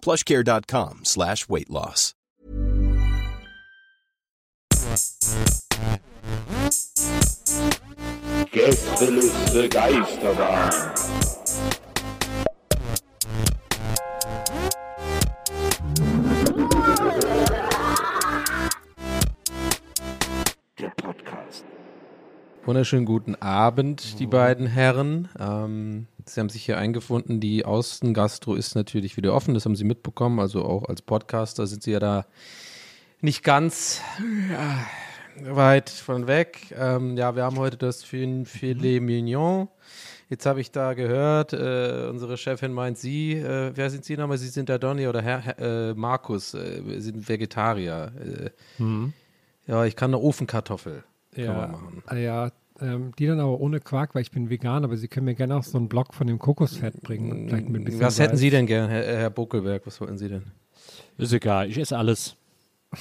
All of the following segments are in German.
plushcare.com slash weight loss. Gästeliste Geisterbahn. Der Podcast. Wunderschönen guten Abend, die beiden Herren. Ähm, Sie haben sich hier eingefunden. Die Außengastro ist natürlich wieder offen, das haben Sie mitbekommen. Also auch als Podcaster sind Sie ja da nicht ganz ja, weit von weg. Ähm, ja, wir haben heute das Filet Mignon. Jetzt habe ich da gehört, äh, unsere Chefin meint, Sie, äh, wer sind Sie nochmal? Sie sind der Donny oder Herr, Herr äh, Markus, äh, sind Vegetarier. Äh, Ja, ich kann eine Ofenkartoffel. Kann Ja, man machen. ja ähm, die dann aber ohne Quark, weil ich bin vegan, aber Sie können mir gerne auch so einen Block von dem Kokosfett bringen. Und vielleicht mit ein bisschen Was hätten Salz. Sie denn gern, Herr, Herr Buckelberg? Was wollten Sie denn? Ist egal, ich esse alles.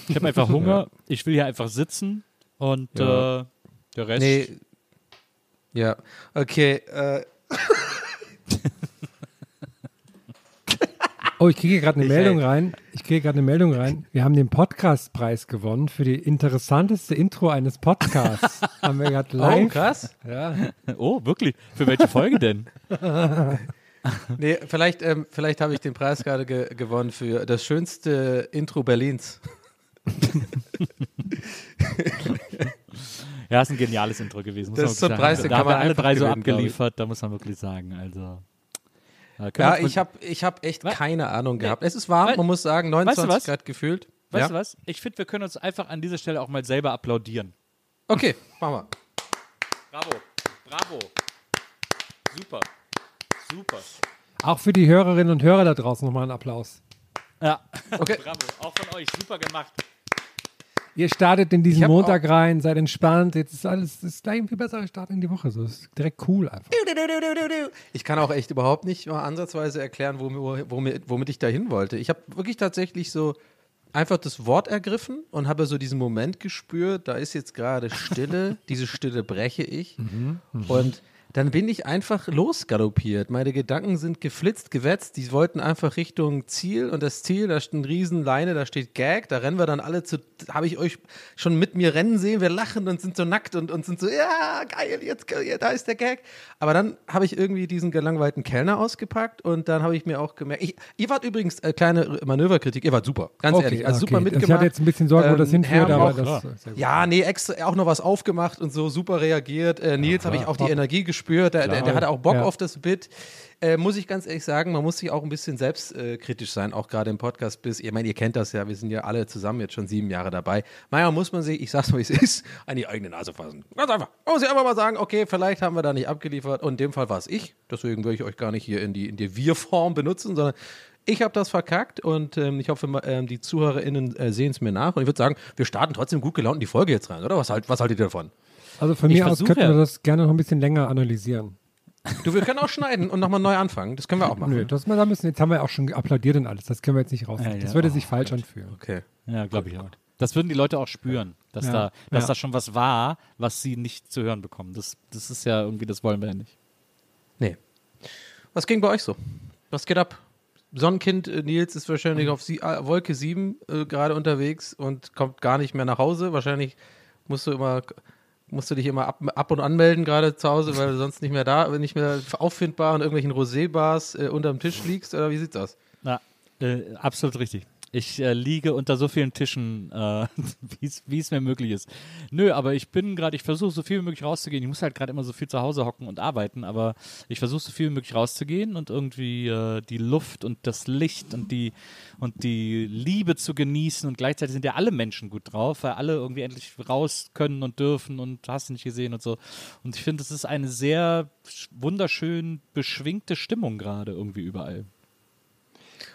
Ich habe einfach Hunger, ich will hier einfach sitzen und Ja. äh, der Rest. Nee. Ja, okay. Äh, Oh, ich kriege gerade eine Ich, Meldung rein. Ich kriege gerade eine Meldung rein. Wir haben den Podcastpreis gewonnen für die interessanteste Intro eines Podcasts. haben wir gerade oh, live. krass. ja. Oh, wirklich? Für welche Folge denn? Nee, vielleicht, ähm, vielleicht habe ich den Preis gerade ge gewonnen für das schönste Intro Berlins. Ja, ist ein geniales Intro gewesen. muss Das man ist so ein Preis, den da kann haben wir man alle drei so abgeliefert, da muss man wirklich sagen. Also. Ja, ich habe ich hab echt Was? keine Ahnung gehabt. Es ist warm, Weil- man muss sagen, Weißt du 29? Grad gefühlt. Weißt ja? du was? Ich finde, wir können uns einfach an dieser Stelle auch mal selber applaudieren. Okay, machen wir. Bravo, bravo. Super, super. Auch für die Hörerinnen und Hörer da draußen nochmal einen Applaus. Ja, Okay. bravo. Auch von euch, super gemacht. Ihr startet in diesen Montag rein, seid entspannt. Jetzt ist alles, ist gleich ein viel besserer Start in die Woche. So ist direkt cool einfach. Ich kann auch echt überhaupt nicht mal ansatzweise erklären, womit, womit, womit ich da hin wollte. Ich habe wirklich tatsächlich so einfach das Wort ergriffen und habe so diesen Moment gespürt, da ist jetzt gerade Stille, diese Stille breche ich und dann bin ich einfach losgaloppiert. Meine Gedanken sind geflitzt, gewetzt. Die wollten einfach Richtung Ziel und das Ziel, da steht eine Riesenleine, da steht Gag. Da rennen wir dann alle zu, habe ich euch schon mit mir rennen sehen. Wir lachen und sind so nackt und, und sind so, ja, geil, jetzt, da ist der Gag. Aber dann habe ich irgendwie diesen gelangweilten Kellner ausgepackt und dann habe ich mir auch gemerkt, ich, ihr wart übrigens, äh, kleine Manöverkritik, ihr wart super, ganz ehrlich, also super okay. mitgemacht. Ich hatte jetzt ein bisschen Sorge, wo Ähm, das hinführt, Herm aber auch, das gut. ja, nee, extra auch noch was aufgemacht und so super reagiert. Äh, Nils habe ich auch die. Energie gespürt. Der, der, der hatte auch Bock Ja. auf das Bit. Äh, muss ich ganz ehrlich sagen, man muss sich auch ein bisschen selbstkritisch äh, sein, auch gerade im Podcast bis. Ich meine, ihr kennt das ja, wir sind ja alle zusammen jetzt schon sieben Jahre dabei. Manchmal muss man sich, ich sag's mal, wie es ist, an die eigene Nase fassen. Ganz einfach. Man muss sich einfach mal sagen, okay, vielleicht haben wir da nicht abgeliefert und in dem Fall war es ich. Deswegen würde ich euch gar nicht hier in die, in die Wir-Form benutzen, sondern ich habe das verkackt und ähm, ich hoffe, ähm, die ZuhörerInnen äh, sehen es mir nach. Und ich würde sagen, wir starten trotzdem gut gelaunt in die Folge jetzt rein, oder? Was, halt, was haltet ihr davon? Also von Ich mir aus könnten wir das gerne noch ein bisschen länger analysieren. Du, wir können auch schneiden und nochmal neu anfangen. Das können wir auch machen. Nö, das da müssen, jetzt haben wir auch schon applaudiert und alles. Das können wir jetzt nicht raus. Ja, das ja. würde Oh sich falsch anfühlen. Okay. Ja, glaube ich auch. Das würden die Leute auch spüren, dass, Ja. da, dass Ja. da schon was war, was sie nicht zu hören bekommen. Das, das ist ja irgendwie, das wollen wir ja nicht. Nee. Was ging bei euch so? Was geht ab? Sonnenkind äh, Nils ist wahrscheinlich auf sie äh, Wolke 7 äh, gerade unterwegs und kommt gar nicht mehr nach Hause. Wahrscheinlich musst du immer musst du dich immer ab, ab und anmelden gerade zu Hause, weil du sonst nicht mehr da, nicht mehr auffindbar in irgendwelchen Rosé-Bars äh, unterm Tisch liegst oder wie sieht's aus? Ja, äh, absolut richtig. Ich äh, liege unter so vielen Tischen, äh, wie es mir möglich ist. Nö, aber ich bin gerade, ich versuche so viel wie möglich rauszugehen. Ich muss halt gerade immer so viel zu Hause hocken und arbeiten, aber ich versuche so viel wie möglich rauszugehen und irgendwie äh, die Luft und das Licht und die, und die Liebe zu genießen. Und gleichzeitig sind ja alle Menschen gut drauf, weil alle irgendwie endlich raus können und dürfen und hast nicht gesehen und so. Und ich finde, es ist eine sehr wunderschön beschwingte Stimmung gerade irgendwie überall.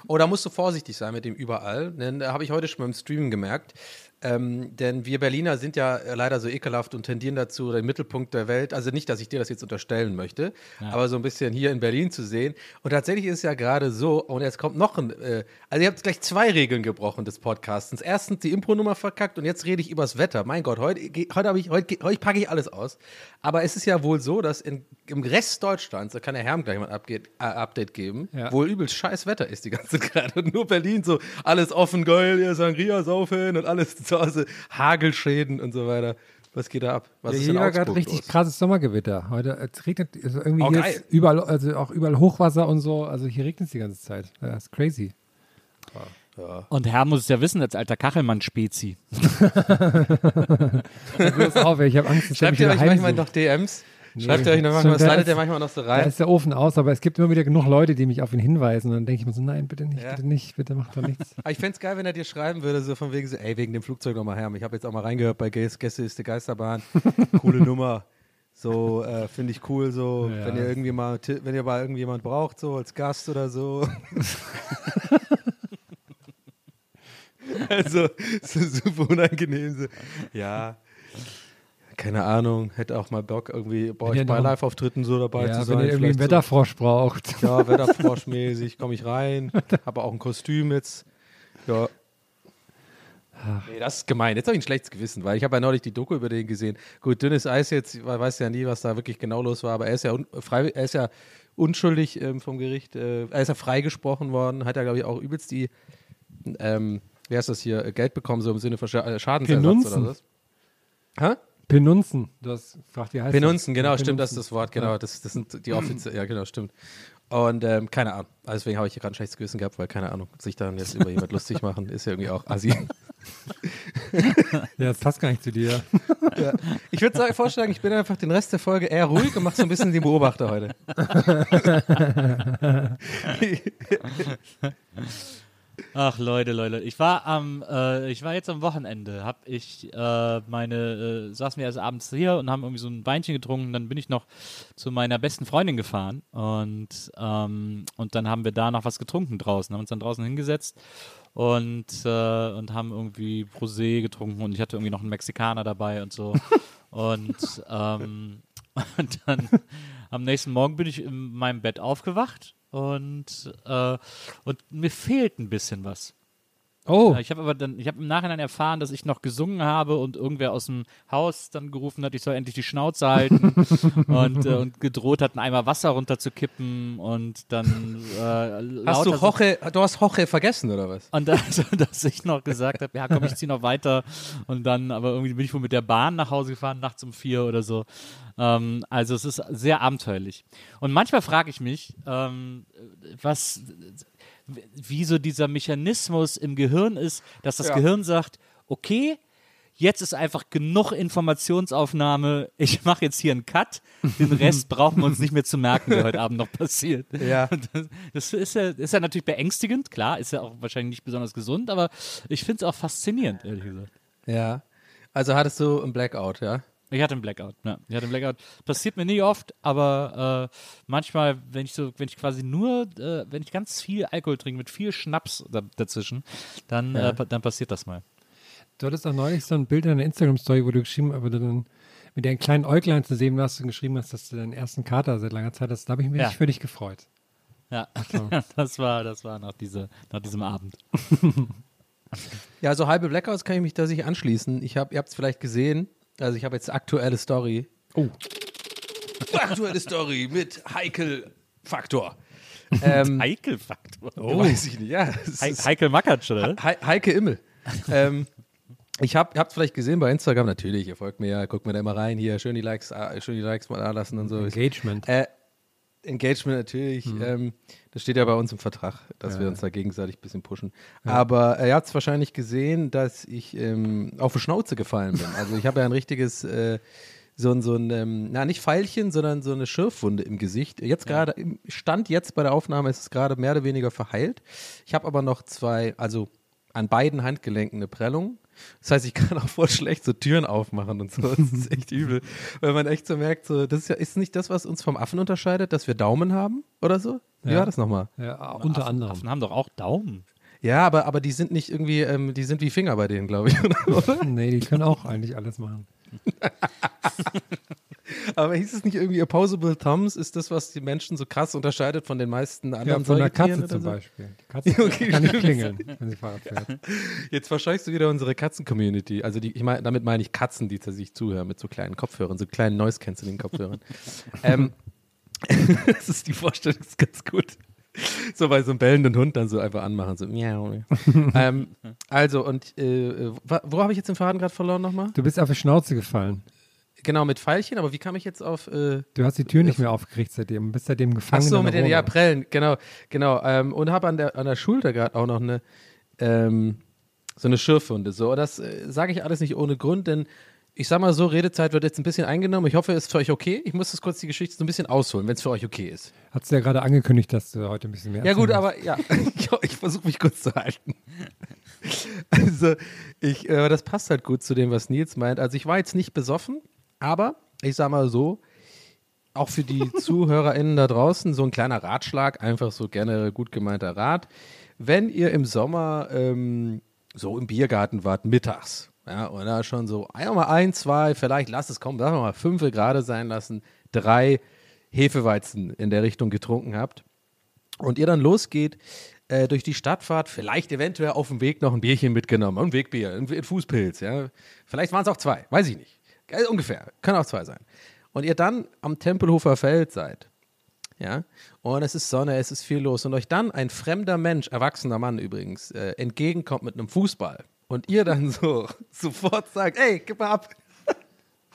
Oh, da musst du vorsichtig sein mit dem überall, denn da habe ich heute schon beim Streamen gemerkt. Ähm, denn wir Berliner sind ja leider so ekelhaft und tendieren dazu, den Mittelpunkt der Welt, also nicht, dass ich dir das jetzt unterstellen möchte, ja. aber so ein bisschen hier in Berlin zu sehen. Und tatsächlich ist es ja gerade so, und jetzt kommt noch ein, äh, also ihr habt gleich zwei Regeln gebrochen des Podcastens. Erstens die Impro-Nummer verkackt und jetzt rede ich übers Wetter. Mein Gott, heute, heute, ich, heute, heute packe ich alles aus. Aber es ist ja wohl so, dass in, im Rest Deutschlands, da kann der Herm gleich mal ein Update, äh, Update geben, ja. wohl übelst scheiß Wetter ist die ganze gerade. Und nur Berlin so, alles offen, geil, ihr Sangria saufen und alles zu Hause, Hagelschäden und so weiter. Was geht da ab? Was ja, ist hier war gerade richtig krasses Sommergewitter. Heute es regnet also irgendwie oh, hier überall, also auch überall Hochwasser und so. Also hier regnet es die ganze Zeit. Das ist crazy. Ja. Und Herr muss es ja wissen, als alter Kachelmann-Spezi. ich habe Angst, dass Schreibt ihr euch manchmal noch DMs? Schreibt ihr euch noch manchmal, slidet ihr manchmal noch so rein? Da ist der Ofen aus, aber es gibt immer wieder genug Leute, die mich auf ihn hinweisen. Und dann denke ich mir so, nein, bitte nicht, ja. bitte nicht, bitte macht doch nichts. Aber ich fände es geil, wenn er dir schreiben würde, so von wegen so, ey, wegen dem Flugzeug nochmal her. Ich habe jetzt auch mal reingehört bei Gäste ist die Geisterbahn. Coole Nummer. So, äh, finde ich cool, so, ja. wenn ihr irgendwie mal, wenn ihr mal irgendjemand braucht, so als Gast oder so. also, so super unangenehm. So. Ja, keine Ahnung, hätte auch mal Bock, irgendwie bei euch bei Live-Auftritten so dabei ja, zu sein. Wenn ihr irgendwie einen Wetterfrosch so. braucht. Ja, Wetterfroschmäßig komme ich rein, habe auch ein Kostüm jetzt. Ja. Nee, das ist gemein. Jetzt habe ich ein schlechtes Gewissen, weil ich habe ja neulich die Doku über den gesehen. Gut, dünnes Eis jetzt, ich weiß ja nie, was da wirklich genau los war, aber er ist ja, frei, er ist ja unschuldig ähm, vom Gericht. Äh, er ist ja freigesprochen worden, hat ja, glaube ich, auch übelst die, ähm, wie heißt das hier, Geld bekommen, so im Sinne von äh, Schadensersatz Penunzen. oder was? Hä? Penunzen. Du hast gefragt, wie heißt Penunzen, das? genau, Penunzen. stimmt, das ist das Wort, genau. Das, das sind die Offizier, ja, genau, stimmt. Und ähm, keine Ahnung. Also deswegen habe ich hier gerade ein schlechtes Gewissen gehabt, weil keine Ahnung, sich dann jetzt über jemand lustig machen, ist ja irgendwie auch assi. ja, das passt gar nicht zu dir. Ja. Ich würde vorschlagen, ich bin einfach den Rest der Folge eher ruhig und mache so ein bisschen den Beobachter heute. Ach Leute, Leute, ich war am, äh, ich war jetzt am Wochenende, hab ich äh, meine, äh, saßen wir erst abends hier und haben irgendwie so ein Weinchen getrunken, dann bin ich noch zu meiner besten Freundin gefahren und ähm, und dann haben wir da noch was getrunken draußen, haben uns dann draußen hingesetzt und äh, und haben irgendwie Prosé getrunken und ich hatte irgendwie noch einen Mexikaner dabei und so. Und ähm, und dann am nächsten Morgen bin ich in meinem Bett aufgewacht und, äh, und mir fehlt ein bisschen was. Oh. Ich habe aber dann, ich habe im Nachhinein erfahren, dass ich noch gesungen habe und irgendwer aus dem Haus dann gerufen hat, ich soll endlich die Schnauze halten und, äh, und gedroht hat, einen Eimer Wasser runterzukippen und dann äh, Hast du Hoche, du hast Hoche vergessen oder was? Und also, dass ich noch gesagt habe, ja komm, ich zieh noch weiter und dann, aber irgendwie bin ich wohl mit der Bahn nach Hause gefahren, nachts um vier oder so. Ähm, also es ist sehr abenteuerlich. Und manchmal frage ich mich, ähm, was wie so dieser Mechanismus im Gehirn ist, dass das ja. Gehirn sagt, okay, jetzt ist einfach genug Informationsaufnahme, ich mache jetzt hier einen Cut, den Rest brauchen wir uns nicht mehr zu merken, der heute Abend noch passiert. Ja. Das, das ist, ja, ist ja natürlich beängstigend, klar, ist ja auch wahrscheinlich nicht besonders gesund, aber ich finde es auch faszinierend, ehrlich gesagt. Ja. Also hattest du einen Blackout, ja? Ich hatte einen Blackout, ja. Ich hatte einen Blackout. Passiert mir nie oft, aber äh, manchmal, wenn ich so, wenn ich quasi nur, äh, wenn ich ganz viel Alkohol trinke, mit viel Schnaps da, dazwischen, dann, ja. äh, dann passiert das mal. Du hattest auch neulich so ein Bild in der Instagram-Story, wo du geschrieben hast, dann mit deinen kleinen Äuglein zu sehen hast und geschrieben hast, dass du deinen ersten Kater seit langer Zeit hast. Da habe ich mich ja. für dich gefreut. Ja, so. das war, das war nach, diese, nach diesem Abend. ja, so halbe Blackouts kann ich mich da sich anschließen. Ich hab, ihr habt es vielleicht gesehen, also ich habe jetzt aktuelle Story. Oh. aktuelle Story mit Heikel Faktor. Ähm, Heikel Faktor? Oh. Weiß ich nicht, ja. He Heikel Makatsch, oder? He Heike Immel. ähm, ich habe, ihr habt vielleicht gesehen bei Instagram, natürlich, ihr folgt mir ja, guckt mir da immer rein, hier, schön die Likes, äh, schön die Likes mal da lassen und so. Engagement. Äh, Engagement natürlich. Hm. Ähm, das steht ja bei uns im Vertrag, dass wir uns da gegenseitig ein bisschen pushen. Aber er hat es wahrscheinlich gesehen, dass ich ähm, auf die Schnauze gefallen bin. Also ich habe ja ein richtiges, äh, so ein, so ein ähm, na nicht Pfeilchen, sondern so eine Schürfwunde im Gesicht. Jetzt gerade, im Stand jetzt bei der Aufnahme ist es gerade mehr oder weniger verheilt. Ich habe aber noch zwei, also an beiden Handgelenken eine Prellung. Das heißt, ich kann auch voll schlecht so Türen aufmachen und so. Das ist echt übel. Weil man echt so merkt, so, das ist ja ist nicht das, was uns vom Affen unterscheidet, dass wir Daumen haben oder so? Wie Ja. war das nochmal? Ja, unter anderem. Affen haben doch auch Daumen. Ja, aber, aber die sind nicht irgendwie, ähm, die sind wie Finger bei denen, glaube ich. oder? Nee, die können auch eigentlich alles machen. aber hieß es nicht irgendwie Opposable Thumbs? Ist das, was die Menschen so krass unterscheidet von den meisten Ja, anderen von der Katze zum so? Beispiel. Die Katze Okay, kann nicht klingeln, wenn sie Fahrrad fährt. Jetzt verscheuchst du wieder unsere Katzen-Community. Also die, ich meine, damit meine ich Katzen, die sich zuhören mit so kleinen Kopfhörern, so kleinen Noise-Canceling-Kopfhörern. ähm, das ist die Vorstellung, ist ganz gut. So bei so einem bellenden Hund dann so einfach anmachen, so miau. ähm, also, und äh, wa- wo habe ich jetzt den Faden gerade verloren nochmal? Du bist auf die Schnauze gefallen. Genau, mit Pfeilchen, aber wie kam ich jetzt auf. Äh, Du hast die Tür nicht mehr aufgekriegt seitdem und bist seitdem Ach gefangen. so, in mit den ja. Prellen, genau, genau. Ähm, und habe an der, an der Schulter gerade auch noch eine, ähm, so eine Schürfwunde. So, das äh, sage ich alles nicht ohne Grund, denn ich sag mal so, Redezeit wird jetzt ein bisschen eingenommen. Ich hoffe, es ist für euch okay. Ich muss das kurz die Geschichte so ein bisschen ausholen, wenn es für euch okay ist. Hast du ja gerade angekündigt, dass du heute ein bisschen mehr Ja, gut, erzählen aber ja, ich, ich versuche mich kurz zu halten. Also, ich, äh, das passt halt gut zu dem, was Nils meint. Also, ich war jetzt nicht besoffen, aber ich sag mal so, auch für die ZuhörerInnen da draußen, so ein kleiner Ratschlag, einfach so gerne gut gemeinter Rat. Wenn ihr im Sommer ähm, so im Biergarten wart, mittags, ja, da schon so einmal ein, zwei, vielleicht lasst es kommen, sagen wir mal fünf gerade sein lassen, drei Hefeweizen in der Richtung getrunken habt und ihr dann losgeht, äh, durch die Stadt fahrt, vielleicht eventuell auf dem Weg noch ein Bierchen mitgenommen, ein Wegbier, ein, ein Fußpilz, ja. Vielleicht waren es auch zwei, weiß ich nicht. Äh, ungefähr, können auch zwei sein. Und ihr dann am Tempelhofer Feld seid, ja, und es ist Sonne, es ist viel los und euch dann ein fremder Mensch, erwachsener Mann übrigens, äh, entgegenkommt mit einem Fußball und ihr dann so sofort sagt, ey, gib mal ab.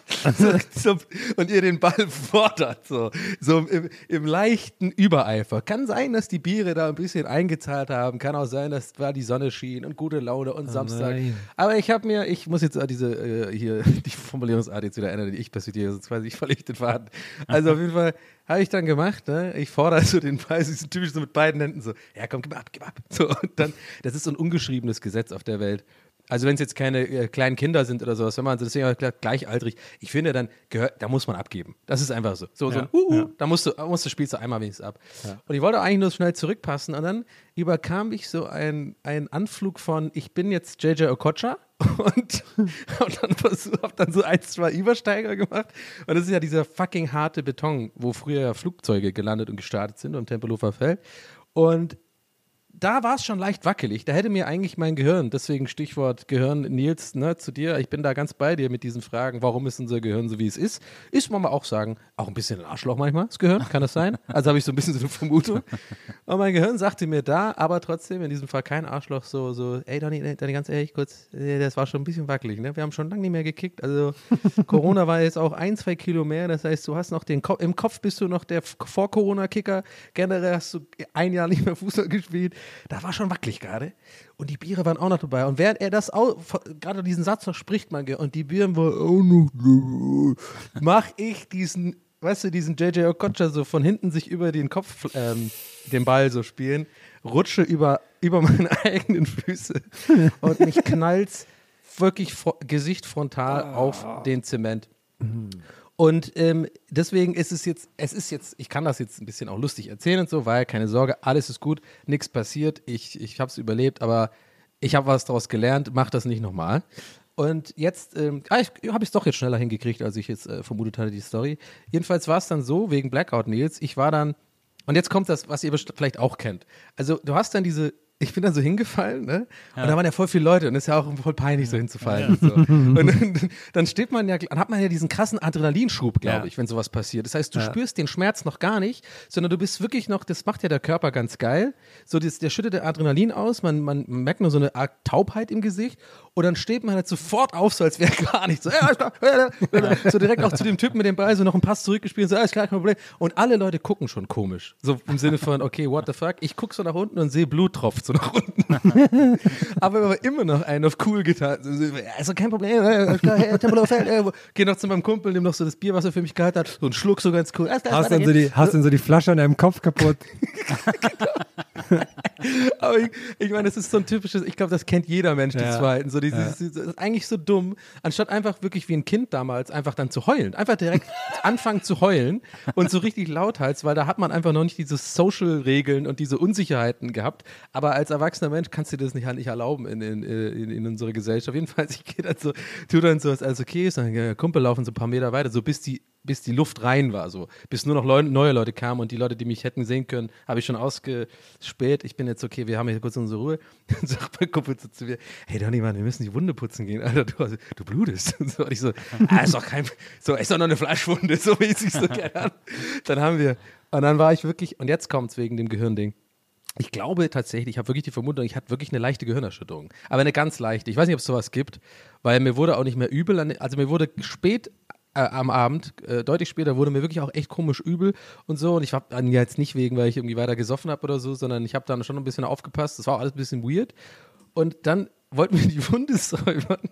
so, und ihr den Ball fordert, so, so im, im leichten Übereifer. Kann sein, dass die Biere da ein bisschen eingezahlt haben, kann auch sein, dass da die Sonne schien und gute Laune und Samstag. nein. Aber ich habe mir, ich muss jetzt diese äh, hier die Formulierungsart jetzt wieder ändern, die ich persifliere, sonst weiß ich völlig den Faden. Also auf jeden Fall habe ich dann gemacht, ne? Ich fordere so den Ball, so typisch so mit beiden Händen so, ja komm, gib ab, gib ab. So, und dann, das ist so ein ungeschriebenes Gesetz auf der Welt. Also wenn es jetzt keine äh, kleinen Kinder sind oder sowas, wenn man das ist ja gleich- gleichaltrig, ich finde, dann gehört, da muss man abgeben. Das ist einfach so. So, so ein, uh, uh, da musst du, musst du spielst du einmal wenigstens ab. Und ich wollte eigentlich nur schnell zurückpassen und dann überkam ich so ein, ein Anflug von, ich bin jetzt JJ Okocha und, und dann versuch- hab dann so ein, zwei Übersteiger gemacht. Und das ist ja dieser fucking harte Beton, wo früher ja Flugzeuge gelandet und gestartet sind am Tempelhofer Feld. Und da war es schon leicht wackelig. Da hätte mir eigentlich mein Gehirn, deswegen Stichwort Gehirn, Nils, ne, zu dir, ich bin da ganz bei dir mit diesen Fragen, warum ist unser Gehirn so, wie es ist? Ist man mal auch sagen, auch ein bisschen ein Arschloch manchmal, das Gehirn, kann das sein? Also habe ich so ein bisschen so eine Vermutung. Und mein Gehirn sagte mir da, aber trotzdem in diesem Fall kein Arschloch, so, so, ey Donny, Donny ganz ehrlich, kurz, das war schon ein bisschen wackelig, ne? Wir haben schon lange nicht mehr gekickt. Also Corona war jetzt auch ein, zwei Kilo mehr. Das heißt, du hast noch den Kopf, im Kopf bist du noch der Vor-Corona-Kicker. Generell hast du ein Jahr nicht mehr Fußball gespielt. Da war schon wackelig gerade. Und die Biere waren auch noch dabei. Und während er das gerade diesen Satz noch spricht, man, und die Bieren waren auch noch dabei, mach ich diesen, weißt du, diesen JJ Okocha so von hinten sich über den Kopf, ähm, den Ball so spielen, rutsche über, über meine eigenen Füße und mich knallt's wirklich Gesicht frontal auf den Zement. Und ähm, deswegen ist es jetzt, es ist jetzt, ich kann das jetzt ein bisschen auch lustig erzählen und so, weil keine Sorge, alles ist gut, nichts passiert, ich, ich habe es überlebt, aber ich habe was daraus gelernt, mach das nicht nochmal. Und jetzt ähm, ah, ich, habe es doch jetzt schneller hingekriegt, als ich jetzt äh, vermutet hatte, die Story. Jedenfalls war es dann so, wegen Blackout Nils, ich war dann, und jetzt kommt das, was ihr vielleicht auch kennt. Also du hast dann diese ich bin dann so hingefallen, ne? Und da waren ja voll viele Leute und ist ja auch voll peinlich, so hinzufallen. Und, so. und dann, steht man ja, dann hat man ja diesen krassen Adrenalinschub, glaube Ja. ich, wenn sowas passiert. Das heißt, du spürst den Schmerz noch gar nicht, sondern du bist wirklich noch, das macht ja der Körper ganz geil. So, das, der schüttet der Adrenalin aus, man, man merkt nur so eine Art Taubheit im Gesicht und dann steht man halt sofort auf, so als wäre gar nichts. So, ja, ja, ja, ja. so direkt auch zu dem Typen mit dem Ball, so noch einen Pass zurückgespielt, so, alles klar, kein Problem. Und alle Leute gucken schon komisch. So im Sinne von, okay, what the fuck? Ich gucke so nach unten und sehe Blut tropft so nach unten. Aber wir haben immer noch einen auf cool getan. Also kein Problem, äh, Tempelhofer Feld, äh, geh noch zu meinem Kumpel, nimm noch so das Bier, was er für mich gehalten hat, so einen Schluck so ganz cool. Hast weiter dann, so die, hast dann so die Flasche an deinem Kopf kaputt. Aber ich, ich meine, das ist so ein typisches, ich glaube, das kennt jeder Mensch, die Ja. Zweiten. So dieses, das ist eigentlich so dumm, anstatt einfach wirklich wie ein Kind damals einfach dann zu heulen. Einfach direkt anfangen zu heulen und so richtig lauthals, weil da hat man einfach noch nicht diese Social-Regeln und diese Unsicherheiten gehabt. Aber als erwachsener Mensch kannst du dir das nicht, nicht erlauben in, in, in, in unserer Gesellschaft. Jedenfalls, ich gehe dann so, tu dann so, als alles okay ist, dann Kumpel laufen so ein paar Meter weiter, so bis die bis die Luft rein war, so bis nur noch Leu neue Leute kamen und die Leute, die mich hätten sehen können, habe ich schon ausgespäht. Ich bin jetzt okay, wir haben hier kurz unsere Ruhe. Dann sagt mein Kumpel zu mir, hey Donny, Mann, wir müssen die Wunde putzen gehen, Alter, du, du blutest. Und so, und ich so, ah, ist doch kein, so, ist doch noch eine Fleischwunde, so mäßig so gerne an. Dann haben wir, und dann war ich wirklich, und jetzt kommt's wegen dem Gehirnding. Ich glaube tatsächlich, ich habe wirklich die Vermutung, ich hatte wirklich eine leichte Gehirnerschütterung. Aber eine ganz leichte. Ich weiß nicht, ob es sowas gibt, weil mir wurde auch nicht mehr übel. Also mir wurde spät äh, am Abend, äh, deutlich später, wurde mir wirklich auch echt komisch übel und so. Und ich habe dann jetzt nicht wegen, weil ich irgendwie weiter gesoffen habe oder so, sondern ich habe dann schon ein bisschen aufgepasst. Das war auch alles ein bisschen weird. Und dann wollten wir die Wunde säubern.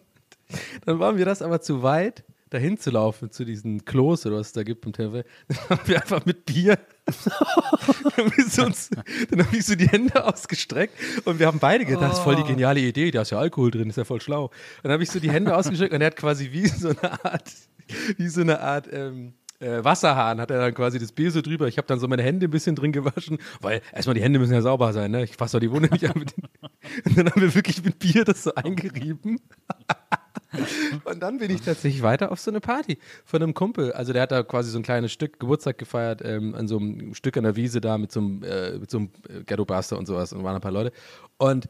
Dann waren wir das aber zu weit, dahin zu laufen, zu diesen Klos oder was es da gibt im Tempel. Dann haben wir einfach mit Bier dann haben wir so uns- dann habe ich so die Hände ausgestreckt und wir haben beide gedacht, das ist voll die geniale Idee, da ist ja Alkohol drin, ist ja voll schlau. Und dann habe ich so die Hände ausgestreckt und er hat quasi wie so eine Art, wie so eine Art ähm, äh, Wasserhahn, hat er dann quasi das Bier so drüber. Ich habe dann so meine Hände ein bisschen drin gewaschen, weil erstmal die Hände müssen ja sauber sein, ne? Ich fasse doch die Wunde nicht an. Mit den und dann haben wir wirklich mit Bier das so eingerieben. Und dann bin ich tatsächlich weiter auf so eine Party von einem Kumpel. Also der hat da quasi so ein kleines Stück Geburtstag gefeiert, ähm, an so einem Stück an der Wiese da mit so einem, äh, so einem äh, Ghetto Buster und sowas und waren ein paar Leute. Und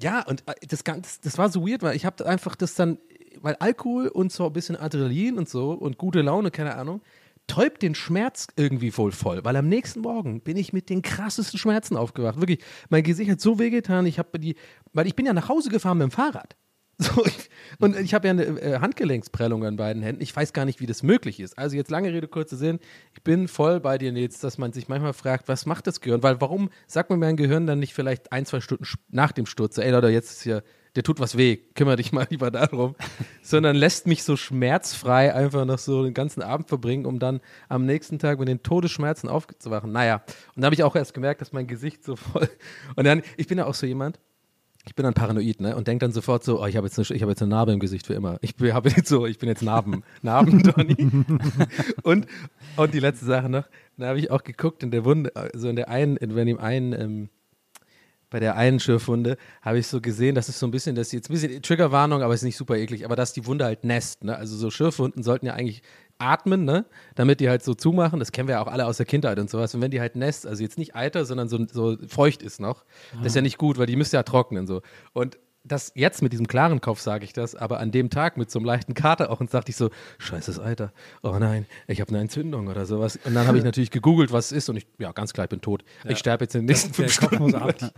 ja, und äh, das, ganz, das war so weird, weil ich habe einfach das dann, weil Alkohol und so ein bisschen Adrenalin und so und gute Laune, keine Ahnung, täubt den Schmerz irgendwie wohl voll, weil am nächsten Morgen bin ich mit den krassesten Schmerzen aufgewacht. Wirklich, mein Gesicht hat so wehgetan, ich habe die, weil ich bin ja nach Hause gefahren mit dem Fahrrad. So, und ich habe ja eine äh, Handgelenksprellung an beiden Händen. Ich weiß gar nicht, wie das möglich ist. Also jetzt lange Rede, kurzer Sinn. Ich bin voll bei dir jetzt, dass man sich manchmal fragt, was macht das Gehirn? Weil warum sagt mir mein Gehirn dann nicht vielleicht ein, zwei Stunden nach dem Sturz, ey Leute, jetzt ist hier, der tut was weh, kümmere dich mal lieber darum. Sondern lässt mich so schmerzfrei einfach noch so den ganzen Abend verbringen, um dann am nächsten Tag mit den Todesschmerzen aufzuwachen. Naja, und da habe ich auch erst gemerkt, dass mein Gesicht so voll. Und dann, ich bin ja auch so jemand, ich bin dann paranoid, ne? Und denke dann sofort so, oh, ich habe jetzt, eine- ich hab jetzt eine Narbe im Gesicht für immer. Ich bin, hab jetzt so, ich bin jetzt Narben, Narben, Donny. und, und die letzte Sache noch, da habe ich auch geguckt in der Wunde, also in der einen, in, in dem einen, ähm, bei der einen Schürfwunde habe ich so gesehen, das ist so ein bisschen, das ist jetzt ein bisschen Triggerwarnung, aber ist nicht super eklig, aber dass die Wunde halt nässt, ne? Also so Schürfwunden sollten ja eigentlich atmen, ne? Damit die halt so zumachen. Das kennen wir ja auch alle aus der Kindheit und sowas. Und wenn die halt nässt, also jetzt nicht Eiter, sondern so, so feucht ist noch, das ist ja nicht gut, weil die müsste ja trocknen so. Und das jetzt mit diesem klaren Kopf sage ich das, aber an dem Tag mit so einem leichten Kater auch und sagte ich so, scheiße, das Eiter. Oh nein, ich habe eine Entzündung oder sowas. Und dann habe ich natürlich gegoogelt, was es ist und ich, ja, ganz klar, ich bin tot. Ich sterbe jetzt in den nächsten fünf Stunden. ab. Der-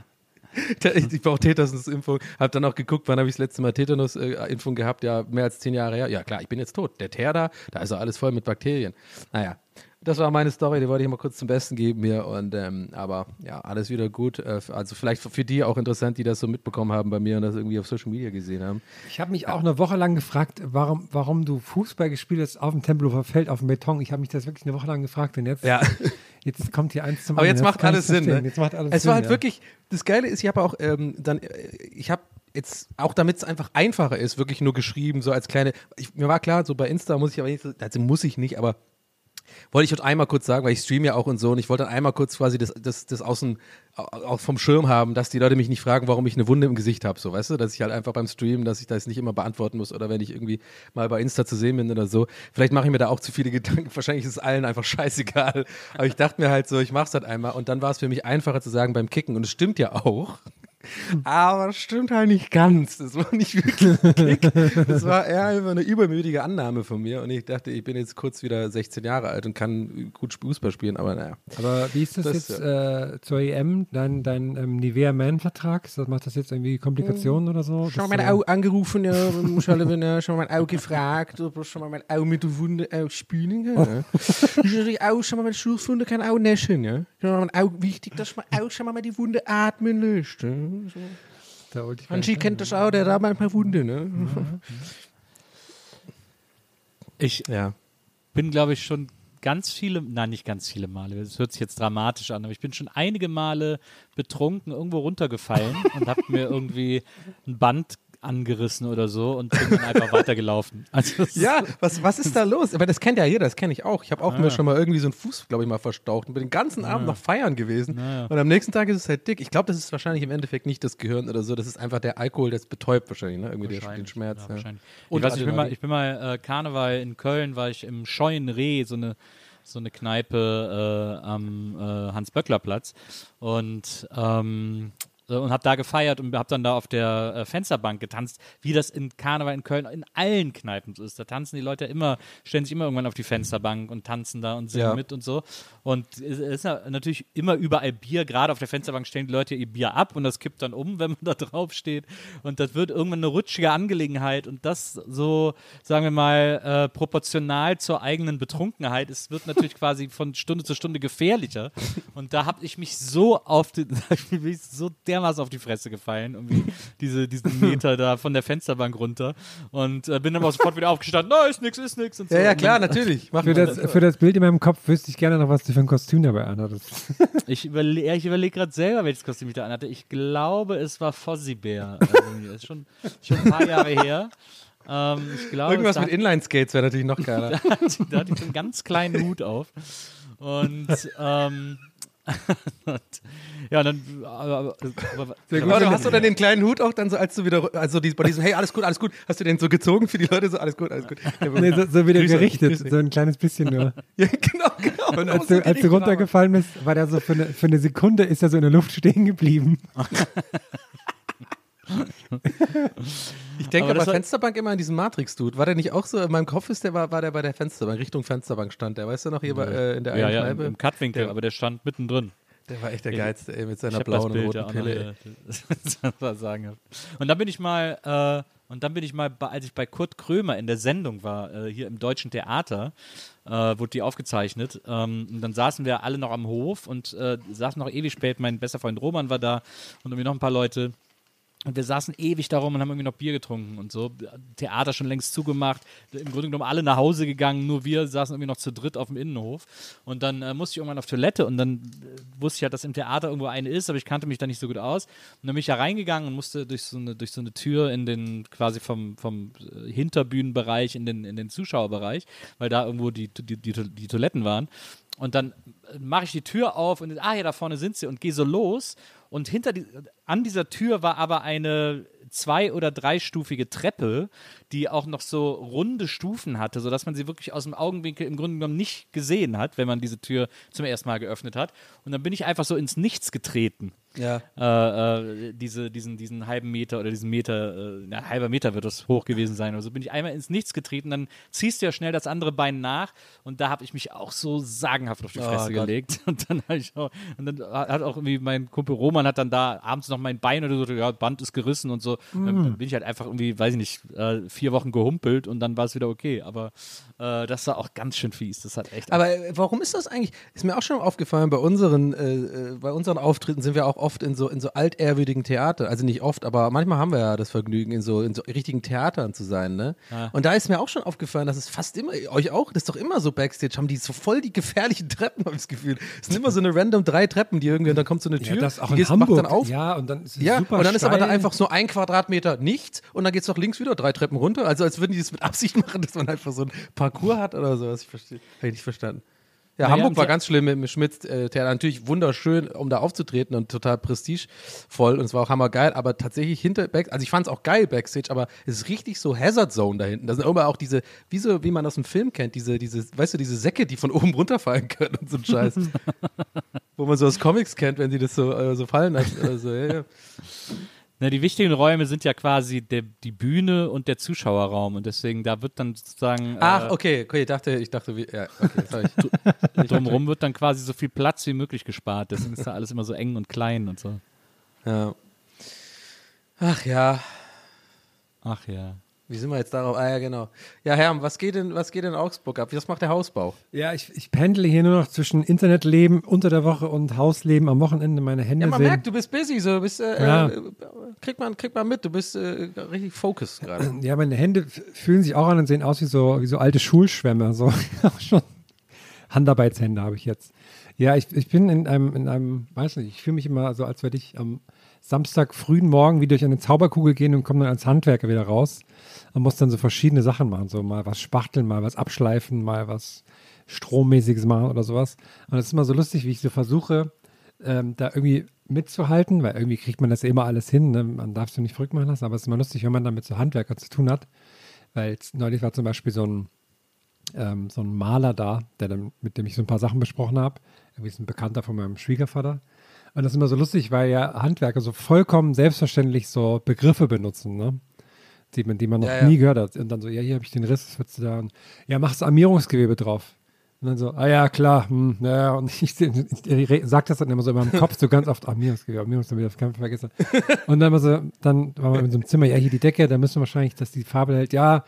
Ich, ich brauche Tetanus-Impfung. Hab dann auch geguckt, wann habe ich das letzte Mal Tetanus-Impfung gehabt? Ja, mehr als zehn Jahre her. Ja, klar, ich bin jetzt tot. Der Teer da, da ist ja alles voll mit Bakterien. Naja, das war meine Story, die wollte ich mal kurz zum Besten geben hier. Und, ähm, aber ja, alles wieder gut. Äh, Also vielleicht für die auch interessant, die das so mitbekommen haben bei mir und das irgendwie auf Social Media gesehen haben. Ich habe mich auch eine Woche lang gefragt, warum, warum du Fußball gespielt hast auf dem Tempelhofer Feld, auf dem Beton. Ich habe mich das wirklich eine Woche lang gefragt. Und jetzt, Ja. jetzt kommt hier eins zum Aber jetzt macht alles Sinn. Ne? Jetzt macht alles es Sinn. war halt ja. wirklich, das Geile ist, ich habe auch ähm, dann, äh, ich habe jetzt, auch damit es einfach einfacher ist, wirklich nur geschrieben, so als kleine, ich, mir war klar, so bei Insta muss ich aber nicht, so- also muss ich nicht, aber wollte ich heute einmal kurz sagen, weil ich streame ja auch und so und ich wollte dann einmal kurz quasi das, das, das außen, auch vom Schirm haben, dass die Leute mich nicht fragen, warum ich eine Wunde im Gesicht habe, so, weißt du, dass ich halt einfach beim Streamen, dass ich das nicht immer beantworten muss oder wenn ich irgendwie mal bei Insta zu sehen bin oder so. Vielleicht mache ich mir da auch zu viele Gedanken, wahrscheinlich ist es allen einfach scheißegal, aber ich dachte mir halt so, ich mach's halt einmal. Und dann war es für mich einfacher zu sagen beim Kicken. Und es stimmt ja auch, Aber das stimmt halt nicht ganz. Das war nicht wirklich ein Kick. Das war eher einfach eine übermütige Annahme von mir. Und ich dachte, ich bin jetzt kurz wieder 16 Jahre alt und kann gut Fußball spielen, aber naja. Aber wie ist das, Das, jetzt äh, zur EM, dein, dein ähm, Nivea Man-Vertrag? Macht das jetzt irgendwie Komplikationen oder so? Schon mal äh, mein Au angerufen, ja, muss alle wieder, schon mal mein Au gefragt, ob ich schon mal mein Au mit der Wunde ausspülen kann. Ja. Ich habe die Au schon mal mit Schulfunde kann Au näschen, ja. Schon mal mein Au, wichtig, dass man Au schon mal die Wunde atmen lässt. Ja. So. da nicht kennt das auch, der da manchmal Wunde, ne? Ich Ja. bin, glaube ich, schon ganz viele, nein, nicht ganz viele Male, das hört sich jetzt dramatisch an, aber ich bin schon einige Male betrunken irgendwo runtergefallen und habe mir irgendwie ein Band angerissen oder so und bin dann einfach weitergelaufen. Also Ja, was, was ist da los? Aber das kennt ja jeder, das kenne ich auch. Ich habe auch Ah. mir schon mal irgendwie so einen Fuß, glaube ich, mal verstaucht und bin den ganzen Abend noch feiern gewesen. Und am nächsten Tag ist es halt dick. Ich glaube, das ist wahrscheinlich im Endeffekt nicht das Gehirn oder so. Das ist einfach der Alkohol, das betäubt wahrscheinlich, ne? Irgendwie der, den Wahrscheinlich, Schmerz. Ja, Ja, wahrscheinlich. Und ich, weiß, ich bin mal, ich bin mal äh, Karneval in Köln, war ich im Scheuen Reh, so eine, so eine Kneipe äh, am äh, Hans-Böckler-Platz. Und ähm, so, und habe da gefeiert und habe dann da auf der äh, Fensterbank getanzt, wie das in Karneval in Köln in allen Kneipen so ist. Da tanzen die Leute immer, stellen sich immer irgendwann auf die Fensterbank und tanzen da und singen Ja. mit und so. Und es ist natürlich immer überall Bier, gerade auf der Fensterbank stellen die Leute ihr Bier ab und das kippt dann um, wenn man da drauf steht. Und das wird irgendwann eine rutschige Angelegenheit und das so, sagen wir mal, äh, proportional zur eigenen Betrunkenheit. Es wird natürlich quasi von Stunde zu Stunde gefährlicher. Und da habe ich mich so auf hab ich mich so dermaßen auf die Fresse gefallen, irgendwie diese, diesen Meter da von der Fensterbank runter. Und äh, bin dann aber sofort wieder aufgestanden, na, ist nix, ist nix. Und so. Ja, ja, klar, natürlich. Mach Für das, für das Bild in meinem Kopf wüsste ich gerne noch, was du für ein Kostüm dabei anhattest. Ich überlege ich überleg gerade selber, welches Kostüm ich da anhatte. Ich glaube, es war Fossi-Bär. Also, das ist schon, schon ein paar Jahre her. Ähm, ich glaube, Irgendwas mit Inline-Skates wäre natürlich noch geiler. da, hatte- da hatte ich einen ganz kleinen Hut auf. Und, ähm, und ja, dann. Aber, aber, aber, Aber du hast du dann den kleinen Hut auch dann so, als du wieder, also die, bei diesem, hey, alles gut, alles gut, hast du den so gezogen für die Leute so, alles gut, alles gut. Nee, so, so wieder Grüße, gerichtet, Grüße. so ein kleines bisschen nur. Ja, genau, genau. Und als du, als du runtergefallen bist, war der so für eine, für eine Sekunde ist er so in der Luft stehen geblieben. Ich denke Aber aber Fensterbank immer an diesen Matrix-Dude. War der nicht auch so? In meinem Kopf ist der, war, war der bei der Fensterbank, Richtung Fensterbank stand der. Weißt du noch, hier bei, äh, in der ja, einen ja, im, Kneipe? im Cutwinkel, Der- aber der stand mittendrin. Der war echt der geilste, ey, mit seiner blauen und roten noch Pille. hab. Und dann bin ich mal, äh, und dann bin ich mal, als ich bei Kurt Krömer in der Sendung war, äh, hier im Deutschen Theater, äh, wurde die aufgezeichnet. Ähm, und dann saßen wir alle noch am Hof und äh, saßen noch ewig spät. Mein bester Freund Roman war da und irgendwie noch ein paar Leute. Und wir saßen ewig darum und haben irgendwie noch Bier getrunken und so. Theater schon längst zugemacht. Im Grunde genommen alle nach Hause gegangen, nur wir saßen irgendwie noch zu dritt auf dem Innenhof. Und dann äh, musste ich irgendwann auf Toilette und dann äh, wusste ich ja, dass im Theater irgendwo eine ist, aber ich kannte mich da nicht so gut aus. Und dann bin ich da reingegangen und musste durch so eine, durch so eine Tür in den, quasi vom, vom äh, Hinterbühnenbereich in den, in den Zuschauerbereich, weil da irgendwo die, die, die, die Toiletten waren. Und dann mache ich die Tür auf und ah ja, da vorne sind sie und gehe so los. Und hinter die, an dieser Tür war aber eine zwei- oder dreistufige Treppe, die auch noch so runde Stufen hatte, sodass man sie wirklich aus dem Augenwinkel im Grunde genommen nicht gesehen hat, wenn man diese Tür zum ersten Mal geöffnet hat. Und dann bin ich einfach so ins Nichts getreten. Ja. Äh, äh, diese, diesen, diesen halben Meter oder diesen Meter, äh, na, halber Meter wird das hoch gewesen sein. Also bin ich einmal ins Nichts getreten, dann ziehst du ja schnell das andere Bein nach und da habe ich mich auch so sagenhaft auf die Oh Fresse Gott. gelegt. Und dann habe ich auch, und dann hat auch irgendwie mein Kumpel Roman hat dann da abends noch mein Bein oder so, ja, Band ist gerissen und so. Dann, dann bin ich halt einfach irgendwie, weiß ich nicht, äh, vier Wochen gehumpelt und dann war es wieder okay. Aber äh, das war auch ganz schön fies. Das hat echt. Aber äh, warum ist das eigentlich? Ist mir auch schon aufgefallen, bei unseren, bei unseren Auftritten sind wir auch oft in so, in so altehrwürdigen Theater. Also nicht oft, aber manchmal haben wir ja das Vergnügen, in so, in so richtigen Theatern zu sein. Ne? Und da ist mir auch schon aufgefallen, dass es fast immer, euch auch, das ist doch immer so Backstage, haben die so voll die gefährlichen Treppen, habe ich das Gefühl. Es sind immer so eine random drei Treppen, die irgendwie, und dann kommt so eine Tür, das auch die in gehst- macht dann auf. Ja, und dann ist es Ja, super und dann ist aber da einfach so ein Quadratmeter nichts und dann geht es doch links wieder drei Treppen runter. Also als würden die das mit Absicht machen, dass man einfach so ein Parcours hat oder sowas. Ich verstehe. Habe ich nicht verstanden. Ja, Naja, Hamburg war ganz schlimm mit, mit Schmitz. Äh, Theater natürlich wunderschön, um da aufzutreten und total prestigevoll und es war auch hammergeil, aber tatsächlich hinter Back, also ich fand es auch geil Backstage, aber es ist richtig so Hazard Zone da hinten. Da sind immer auch diese, wie so, wie man aus dem Film kennt, diese, diese, weißt du, diese Säcke, die von oben runterfallen können und so ein Scheiß. wo man so aus Comics kennt, wenn sie das so, äh, so fallen lassen. Also, ja, ja. Na, die wichtigen Räume sind ja quasi der, die Bühne und der Zuschauerraum und deswegen da wird dann sozusagen Ach, äh, okay, okay, ich dachte, ich dachte, wie, ja, okay. Ich, drumherum wird dann quasi so viel Platz wie möglich gespart. Deswegen ist da alles immer so eng und klein und so. ja. Ach ja, Ach ja. Wie sind wir jetzt darauf? Ah ja, genau. Ja, Herm, was geht in, was geht in Augsburg ab? Was macht der Hausbau? Ja, ich, ich pendle hier nur noch zwischen Internetleben unter der Woche und Hausleben am Wochenende. Meine Hände Ja, man sehen. merkt, du bist busy, so, du bist, äh, Ja. äh, kriegt man, kriegt man mit, du bist äh, richtig focused gerade. Ja, meine Hände fühlen sich auch an und sehen aus wie so, wie so alte Schulschwämme. So schon Handarbeitshände habe ich jetzt. Ja, ich, ich bin in einem, in einem, weiß nicht, ich fühle mich immer so, als würde ich am Samstag frühen Morgen wie durch eine Zauberkugel gehen und komme dann als Handwerker wieder raus und muss dann so verschiedene Sachen machen. So mal was spachteln, mal was abschleifen, mal was Strommäßiges machen oder sowas. Und es ist immer so lustig, wie ich so versuche, ähm, da irgendwie mitzuhalten, weil irgendwie kriegt man das ja immer alles hin. Ne? Man darf es nicht verrückt machen lassen, aber es ist immer lustig, wenn man dann mit so Handwerkern zu tun hat. Weil neulich war zum Beispiel so ein, ähm, so ein Maler da, der dann, mit dem ich so ein paar Sachen besprochen habe. Irgendwie ist ein Bekannter von meinem Schwiegervater. Und das ist immer so lustig, weil ja Handwerker so vollkommen selbstverständlich so Begriffe benutzen, ne? Die man, die man noch Ja, ja. nie gehört hat. Und dann so, ja, hier habe ich den Riss, was würdest du da? Und, ja, mach das Armierungsgewebe drauf. Und dann so, ah ja, klar, hm, ja. Und ich, ich, ich sag das dann immer so in meinem Kopf so ganz oft, Armierungsgewebe, Armierungsgewebe, das kann ich vergessen. Und dann war so, dann war man in so einem Zimmer, ja, hier die Decke, da müssen wir wahrscheinlich, dass die Farbe hält, ja,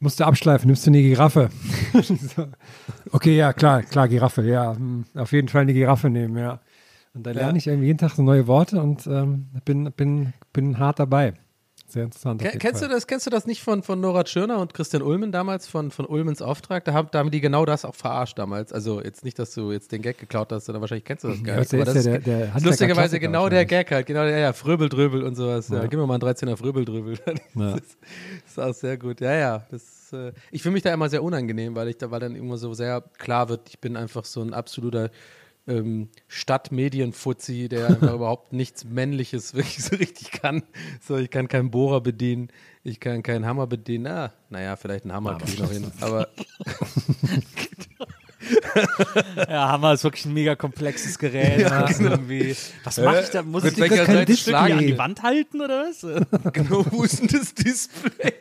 musst du abschleifen, nimmst du eine Giraffe. so, okay, ja, klar, klar, Giraffe, ja, hm, auf jeden Fall eine Giraffe nehmen, ja. Und da lerne ich irgendwie jeden Tag so neue Worte und ähm, bin, bin, bin hart dabei. Sehr interessant. jeden Kennst du das, kennst du das nicht von, von Nora Tschirner und Christian Ulmen damals, von, von Ulmens Auftrag? Da haben, da haben die genau das auch verarscht damals. Also jetzt nicht, dass du jetzt den Gag geklaut hast, sondern wahrscheinlich kennst du das gar Ja, nicht. aber ist das ja ist der- der lustigerweise genau der. Gag halt. Genau, der, ja, Fröbel, Dröbel und sowas. Ja. Ja. Gib mir mal einen 13er Fröbel, Dröbel. Ja. Das ist, ist auch sehr gut. Ja, ja. Das, äh, ich fühle mich da immer sehr unangenehm, weil ich da weil dann immer so sehr klar wird, ich bin einfach so ein absoluter ähm, Stadtmedienfuzzi, der überhaupt nichts Männliches wirklich so richtig kann. So, ich kann keinen Bohrer bedienen, ich kann keinen Hammer bedienen. Ah, naja, vielleicht einen Hammer kriege ich noch hin. Aber Ja, Hammer ist wirklich ein mega komplexes Gerät. Ja, was genau. irgendwie, was mache ich da? Muss Mit ich welcher kein Display an die Wand halten oder was? genau, wo ist denn das Display?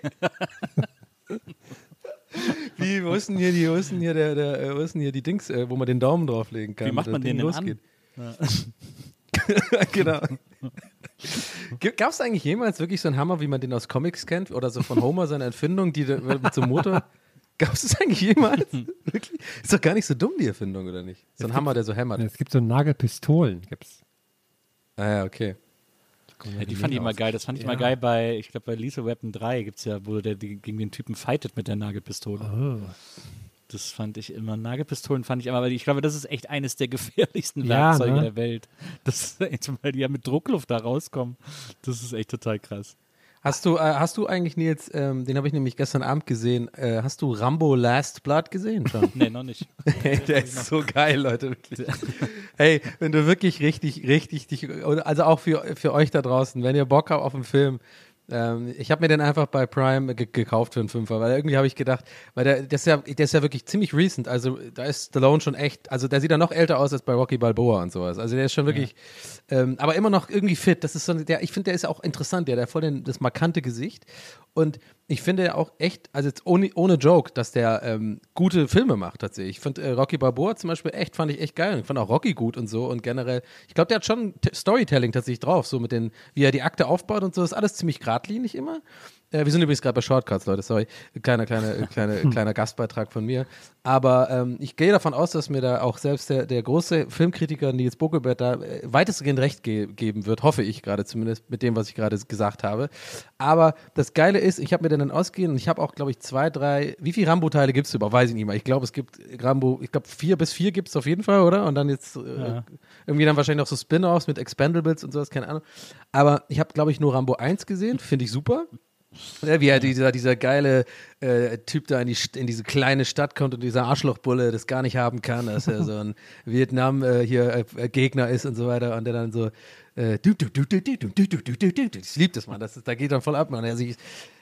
Wie, wo ist denn hier die, wo ist denn hier der, der, äh, wo ist denn hier die Dings, äh, wo man den Daumen drauflegen kann? Wie macht man den denn an? losgeht? genau. Gab es eigentlich jemals wirklich so einen Hammer, wie man den aus Comics kennt? Oder so von Homer, seine Erfindung, die mit so einem Motor? Gab es das eigentlich jemals? wirklich? Ist doch gar nicht so dumm, die Erfindung, oder nicht? So ein Hammer, der so hämmert. Es gibt so Nagelpistolen, gibt's. Ah ja, okay. Ja, die fand ich immer geil. Das fand ich Ja. mal geil bei, ich glaube, bei Lethal Weapon 3 gibt es ja, wo der gegen den Typen fightet mit der Nagelpistole. Oh. Das fand ich immer, Nagelpistolen fand ich immer, weil ich glaube, das ist echt eines der gefährlichsten Ja, Werkzeuge ne? der Welt. Das weil die ja mit Druckluft da rauskommen. Das ist echt total krass. Hast du, äh, hast du eigentlich, Nils, ähm, den habe ich nämlich gestern Abend gesehen, äh, hast du Rambo Last Blood gesehen schon? Nee, noch nicht. Hey, der ist so geil, Leute, wirklich. Hey, wenn du wirklich richtig, richtig dich, also auch für, für euch da draußen, wenn ihr Bock habt auf einen Film, ähm, ich habe mir den einfach bei Prime ge gekauft für einen Fünfer, weil irgendwie habe ich gedacht, weil der, der, ist ja, der ist ja wirklich ziemlich recent, also da ist Stallone schon echt, also der sieht ja noch älter aus als bei Rocky Balboa und sowas, also der ist schon wirklich, ähm, aber immer noch irgendwie fit, das ist so, der, ich finde, der ist auch interessant, der, der hat voll den, das markante Gesicht und ich finde auch echt, also ohne, ohne Joke, dass der ähm, gute Filme macht tatsächlich. Ich finde äh, Rocky Balboa zum Beispiel echt, fand ich echt geil. Ich fand auch Rocky gut und so und generell, ich glaube, der hat schon T Storytelling tatsächlich drauf, so mit den, wie er die Akte aufbaut und so, ist alles ziemlich geradlinig immer. Äh, wir sind übrigens gerade bei Shortcuts, Leute, sorry. Kleiner, kleiner, kleiner, kleiner Gastbeitrag von mir. Aber ähm, ich gehe davon aus, dass mir da auch selbst der, der große Filmkritiker Nils Buckelberg da äh, weitestgehend recht ge geben wird, hoffe ich gerade zumindest mit dem, was ich gerade gesagt habe. Aber das Geile ist, ich habe mir dann ausgehen und ich habe auch, glaube ich, zwei, drei, wie viele Rambo-Teile gibt es überhaupt? Weiß ich nicht mal. Ich glaube, es gibt Rambo, ich glaube, vier bis vier gibt es auf jeden Fall, oder? Und dann jetzt äh, Ja. irgendwie dann wahrscheinlich noch so Spin-Offs mit Expendables und sowas, keine Ahnung. Aber ich habe, glaube ich, nur Rambo 1 gesehen, finde ich super. Ja, wie er dieser, dieser geile äh, Typ da in, die, in diese kleine Stadt kommt und dieser Arschlochbulle das gar nicht haben kann, dass er so ein Vietnam äh, hier äh, Gegner ist und so weiter und der dann so äh, du, du, du, du, du, du, du, du, du, du, du. ich liebe das, Mann, das ist, da geht dann voll ab, man. Er sich,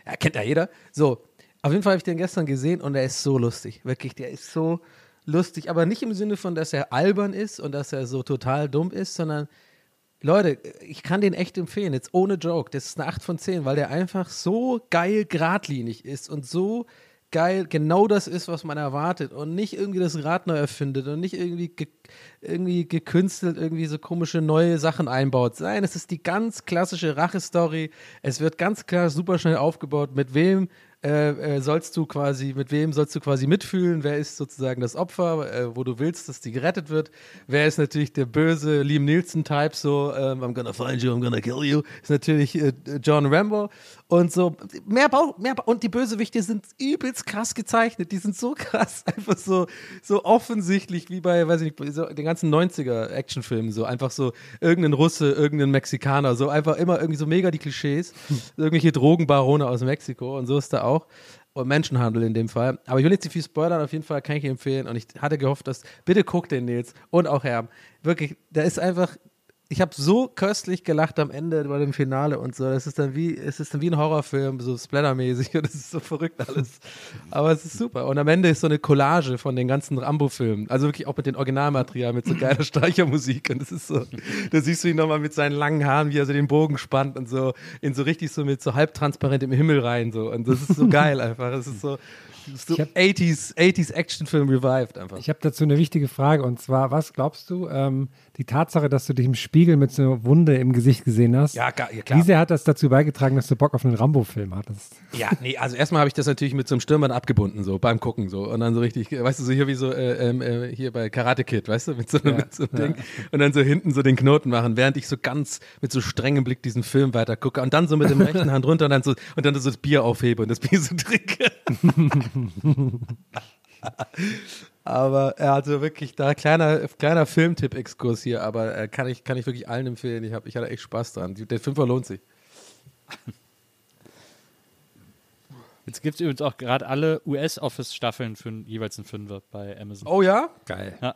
ja, kennt ja jeder. So, auf jeden Fall habe ich den gestern gesehen und er ist so lustig, wirklich, der ist so lustig, aber nicht im Sinne von, dass er albern ist und dass er so total dumm ist, sondern Leute, ich kann den echt empfehlen, jetzt ohne Joke. Das ist eine 8 von 10, weil der einfach so geil geradlinig ist und so geil genau das ist, was man erwartet und nicht irgendwie das Rad neu erfindet und nicht irgendwie, ge irgendwie gekünstelt irgendwie so komische neue Sachen einbaut. Nein, es ist die ganz klassische Rache-Story. Es wird ganz klar super schnell aufgebaut, mit wem äh, äh, sollst du quasi, mit wem sollst du quasi mitfühlen? Wer ist sozusagen das Opfer, äh, wo du willst, dass die gerettet wird? Wer ist natürlich der böse Liam Nielsen-Type, so ähm, I'm gonna find you, I'm gonna kill you, ist natürlich äh, John Rambo und so. Mehr Bau, mehr ba und die Bösewichte sind übelst krass gezeichnet. Die sind so krass, einfach so, so offensichtlich wie bei, weiß ich nicht, so den ganzen 90er Actionfilmen, so einfach so irgendein Russe, irgendein Mexikaner, so einfach immer irgendwie so mega die Klischees, irgendwelche Drogenbarone aus Mexiko und so ist da auch auch. Und Menschenhandel in dem Fall. Aber ich will nicht viel spoilern, auf jeden Fall kann ich empfehlen. Und ich hatte gehofft, dass, bitte guckt den Nils und auch Herm. Wirklich, der ist einfach, ich habe so köstlich gelacht am Ende bei dem Finale und so. Das ist dann wie, es ist dann wie ein Horrorfilm, so splattermäßig und es ist so verrückt alles. Aber es ist super. Und am Ende ist so eine Collage von den ganzen Rambo-Filmen. Also wirklich auch mit dem Originalmaterial, mit so geiler Streichermusik. Und das ist so, da siehst du ihn nochmal mit seinen langen Haaren, wie er so den Bogen spannt und so in so richtig so mit so halbtransparent im Himmel rein. So. Und das ist so geil einfach. Es ist so, so hab- 80s, 80s Actionfilm revived einfach. Ich habe dazu eine wichtige Frage und zwar, was glaubst du, ähm, die Tatsache, dass du dich im Spiegel mit so einer Wunde im Gesicht gesehen hast, Ja, ja, klar. wie sehr hat das dazu beigetragen, dass du Bock auf einen Rambo-Film hattest? Ja, nee, also erstmal habe ich das natürlich mit so einem Stürmer abgebunden, so beim Gucken so. Und dann so richtig, weißt du, so hier wie so äh, ähm, äh, hier bei Karate Kid, weißt du, mit so, einem mit so einem Ding. Und dann so hinten so den Knoten machen, während ich so ganz mit so strengem Blick diesen Film weiter gucke. Und dann so mit dem rechten Hand runter und dann so, und dann so das Bier aufhebe und das Bier so trinke. Aber er hatte wirklich da kleiner, kleiner Filmtipp-Exkurs hier, aber äh, kann, ich, kann ich wirklich allen empfehlen. Ich, hab, ich hatte echt Spaß dran. Der Fünfer lohnt sich. Jetzt gibt es übrigens auch gerade alle US-Office-Staffeln für jeweils einen Fünfer bei Amazon. Oh ja? Geil. Ja.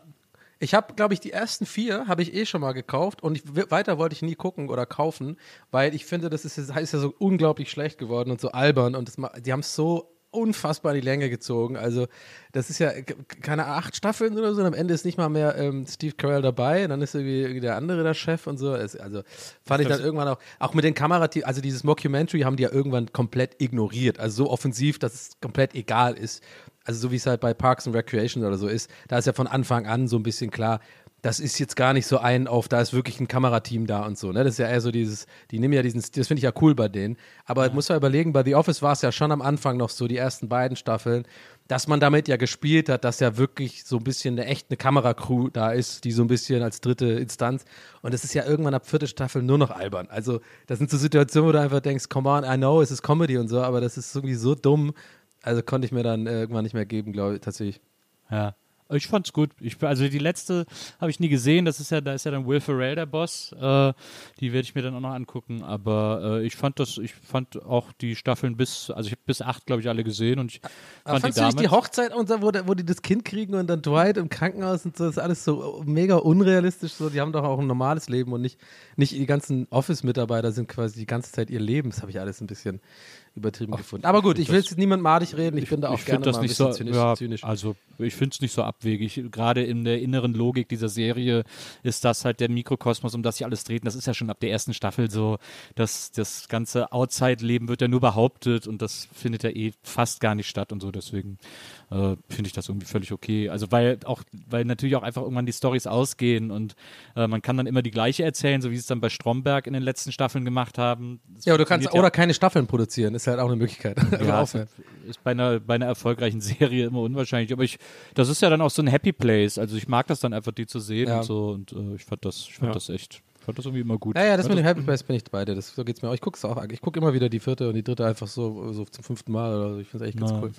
Ich habe, glaube ich, die ersten vier habe ich eh schon mal gekauft und ich, weiter wollte ich nie gucken oder kaufen, weil ich finde, das ist, das ist ja so unglaublich schlecht geworden und so albern und das, die haben es so unfassbar in die Länge gezogen. Also das ist ja k- keine acht Staffeln oder so und am Ende ist nicht mal mehr ähm, Steve Carell dabei, dann ist irgendwie, der andere der Chef und so. Es, also fand ich dann irgendwann auch, auch mit den Kamerateams, also dieses Mockumentary haben die ja irgendwann komplett ignoriert. Also so offensiv, dass es komplett egal ist. Also so wie es halt bei Parks and Recreation oder so ist, da ist ja von Anfang an so ein bisschen klar, das ist jetzt gar nicht so ein auf, da ist wirklich ein Kamerateam da und so, ne? Das ist ja eher so dieses, die nehmen ja diesen, das finde ich ja cool bei denen. Aber muss man überlegen, bei The Office war es ja schon am Anfang noch so, die ersten beiden Staffeln, dass man damit ja gespielt hat, dass ja wirklich so ein bisschen eine echte Kameracrew da ist, die so ein bisschen als dritte Instanz. Und das ist ja irgendwann ab vierte Staffel nur noch albern. Also, das sind so Situationen, wo du einfach denkst, come on, I know, es ist Comedy und so, aber das ist irgendwie so dumm. Also konnte ich mir dann äh, irgendwann nicht mehr geben, glaube ich, tatsächlich. Ja. Ich fand's gut. Ich, also die letzte habe ich nie gesehen. Das ist ja, da ist ja dann Will Ferrell der Boss. Äh, die werde ich mir dann auch noch angucken. Aber äh, ich fand das, ich fand auch die Staffeln bis, also ich habe bis acht, glaube ich, alle gesehen und ich Aber fand fandst die du nicht die. Hochzeit, und wo, wo die das Kind kriegen und dann Dwight im Krankenhaus und so, das ist alles so mega unrealistisch. So. Die haben doch auch ein normales Leben und nicht, nicht die ganzen Office-Mitarbeiter sind quasi die ganze Zeit ihr Leben. Das habe ich alles ein bisschen übertrieben gefunden. Aber gut, ich will jetzt niemand madig reden. Ich, bin da auch ich gerne das mal ein nicht bisschen so, zynisch. ja, zynisch. also ich finde es nicht so abwegig. Gerade in der inneren Logik dieser Serie ist das halt der Mikrokosmos, um das sich alles dreht. Und Das ist ja schon ab der ersten Staffel so, dass das ganze Outside-Leben wird ja nur behauptet und das findet ja eh fast gar nicht statt und so. Deswegen äh, finde ich das irgendwie völlig okay. Also weil auch, weil natürlich auch einfach irgendwann die Stories ausgehen und äh, man kann dann immer die gleiche erzählen, so wie sie es dann bei Stromberg in den letzten Staffeln gemacht haben. Das ja, oder du kannst ja oder keine Staffeln produzieren, ist halt auch eine Möglichkeit. Ja, aufhören. ist, bei einer, bei einer erfolgreichen Serie immer unwahrscheinlich. Aber ich, das ist ja dann auch so ein Happy Place. Also ich mag das dann einfach, die zu sehen Ja. und so. Und äh, ich fand das, ich fand Ja. das echt, ich fand das irgendwie immer gut. Ja, ja, das mit dem Happy Place bin ich bei dir. Das, so geht's mir auch. Ich gucke es auch. Ich gucke immer wieder die vierte und die dritte einfach so, so zum fünften Mal oder so. Ich finde es echt ganz Na. cool.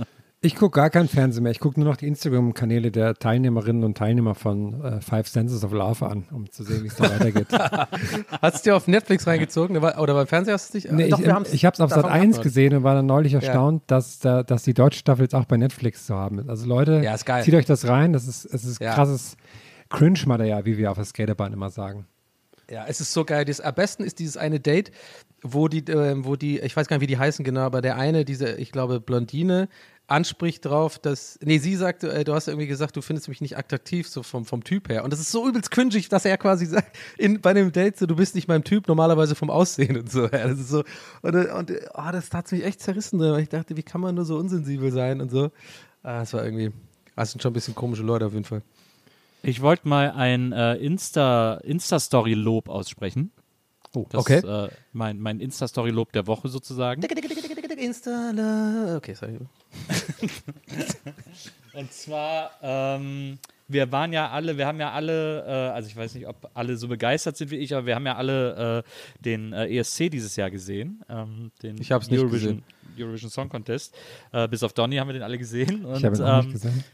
Ich gucke gar kein Fernsehen mehr. Ich gucke nur noch die Instagram-Kanäle der Teilnehmerinnen und Teilnehmer von äh, Five Senses of Love an, um zu sehen, wie es da weitergeht. Hast du dir auf Netflix reingezogen oder beim Fernseher hast du dich? Nee, Doch, ich habe es auf Sat davon 1 gehabt. gesehen und war dann neulich erstaunt, dass, da, dass die deutsche Staffel jetzt auch bei Netflix zu haben ist. Also Leute, Ja, ist geil. zieht euch das rein. Das ist, es ist Ja. krasses Cringe-Material, wie wir auf der Skaterbahn immer sagen. Ja, es ist so geil. Das, am besten ist dieses eine Date, wo die, ähm, wo die, ich weiß gar nicht, wie die heißen genau, aber der eine, diese, ich glaube, Blondine, anspricht drauf, dass, nee, sie sagt, äh, du hast irgendwie gesagt, du findest mich nicht attraktiv, so vom, vom Typ her. Und das ist so übelst cringig, dass er quasi sagt, in, bei dem Date so, du bist nicht mein Typ, normalerweise vom Aussehen und so. Ja, das ist so, und, äh, und oh, das hat mich echt zerrissen, weil ich dachte, wie kann man nur so unsensibel sein und so. Ah, das war irgendwie, das sind schon ein bisschen komische Leute auf jeden Fall. Ich wollte mal ein äh, Insta, Insta-Story-Lob aussprechen. Oh, Das okay. ist äh, mein, mein Insta-Story-Lob der Woche sozusagen. Insta, okay, sorry. Und zwar, ähm, wir waren ja alle, wir haben ja alle, äh, also ich weiß nicht, ob alle so begeistert sind wie ich, aber wir haben ja alle äh, den äh, ESC dieses Jahr gesehen. Ähm, den Ich hab's nicht Eurovision, Eurovision Song Contest. Äh, bis auf Donny haben wir den alle gesehen. Und, Ich habe ihn auch nicht ähm, gesehen.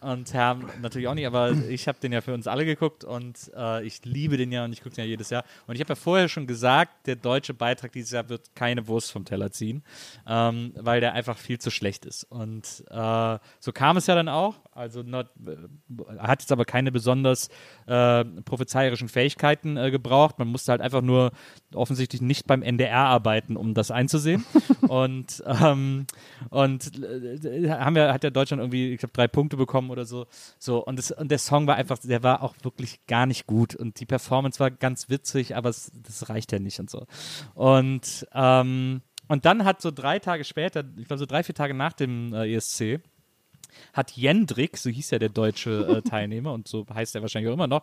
Und haben natürlich auch nicht, aber ich habe den ja für uns alle geguckt und äh, ich liebe den ja und ich gucke den ja jedes Jahr. Und ich habe ja vorher schon gesagt, der deutsche Beitrag dieses Jahr wird keine Wurst vom Teller ziehen, ähm, weil der einfach viel zu schlecht ist. Und äh, so kam es ja dann auch. Also not, äh, hat jetzt aber keine besonders äh, prophezeierischen Fähigkeiten äh, gebraucht. Man musste halt einfach nur offensichtlich nicht beim NDR arbeiten, um das einzusehen. und ähm, und äh, haben wir, hat ja Deutschland irgendwie, ich glaube, drei Punkte bekommen oder so. So, und, das, und der Song war einfach, der war auch wirklich gar nicht gut. Und die Performance war ganz witzig, aber es, das reicht ja nicht und so. Und, ähm, und dann hat so drei Tage später, ich glaube so drei, vier Tage nach dem äh, ESC, hat Jendrik, so hieß ja der deutsche äh, Teilnehmer und so heißt er wahrscheinlich auch immer noch,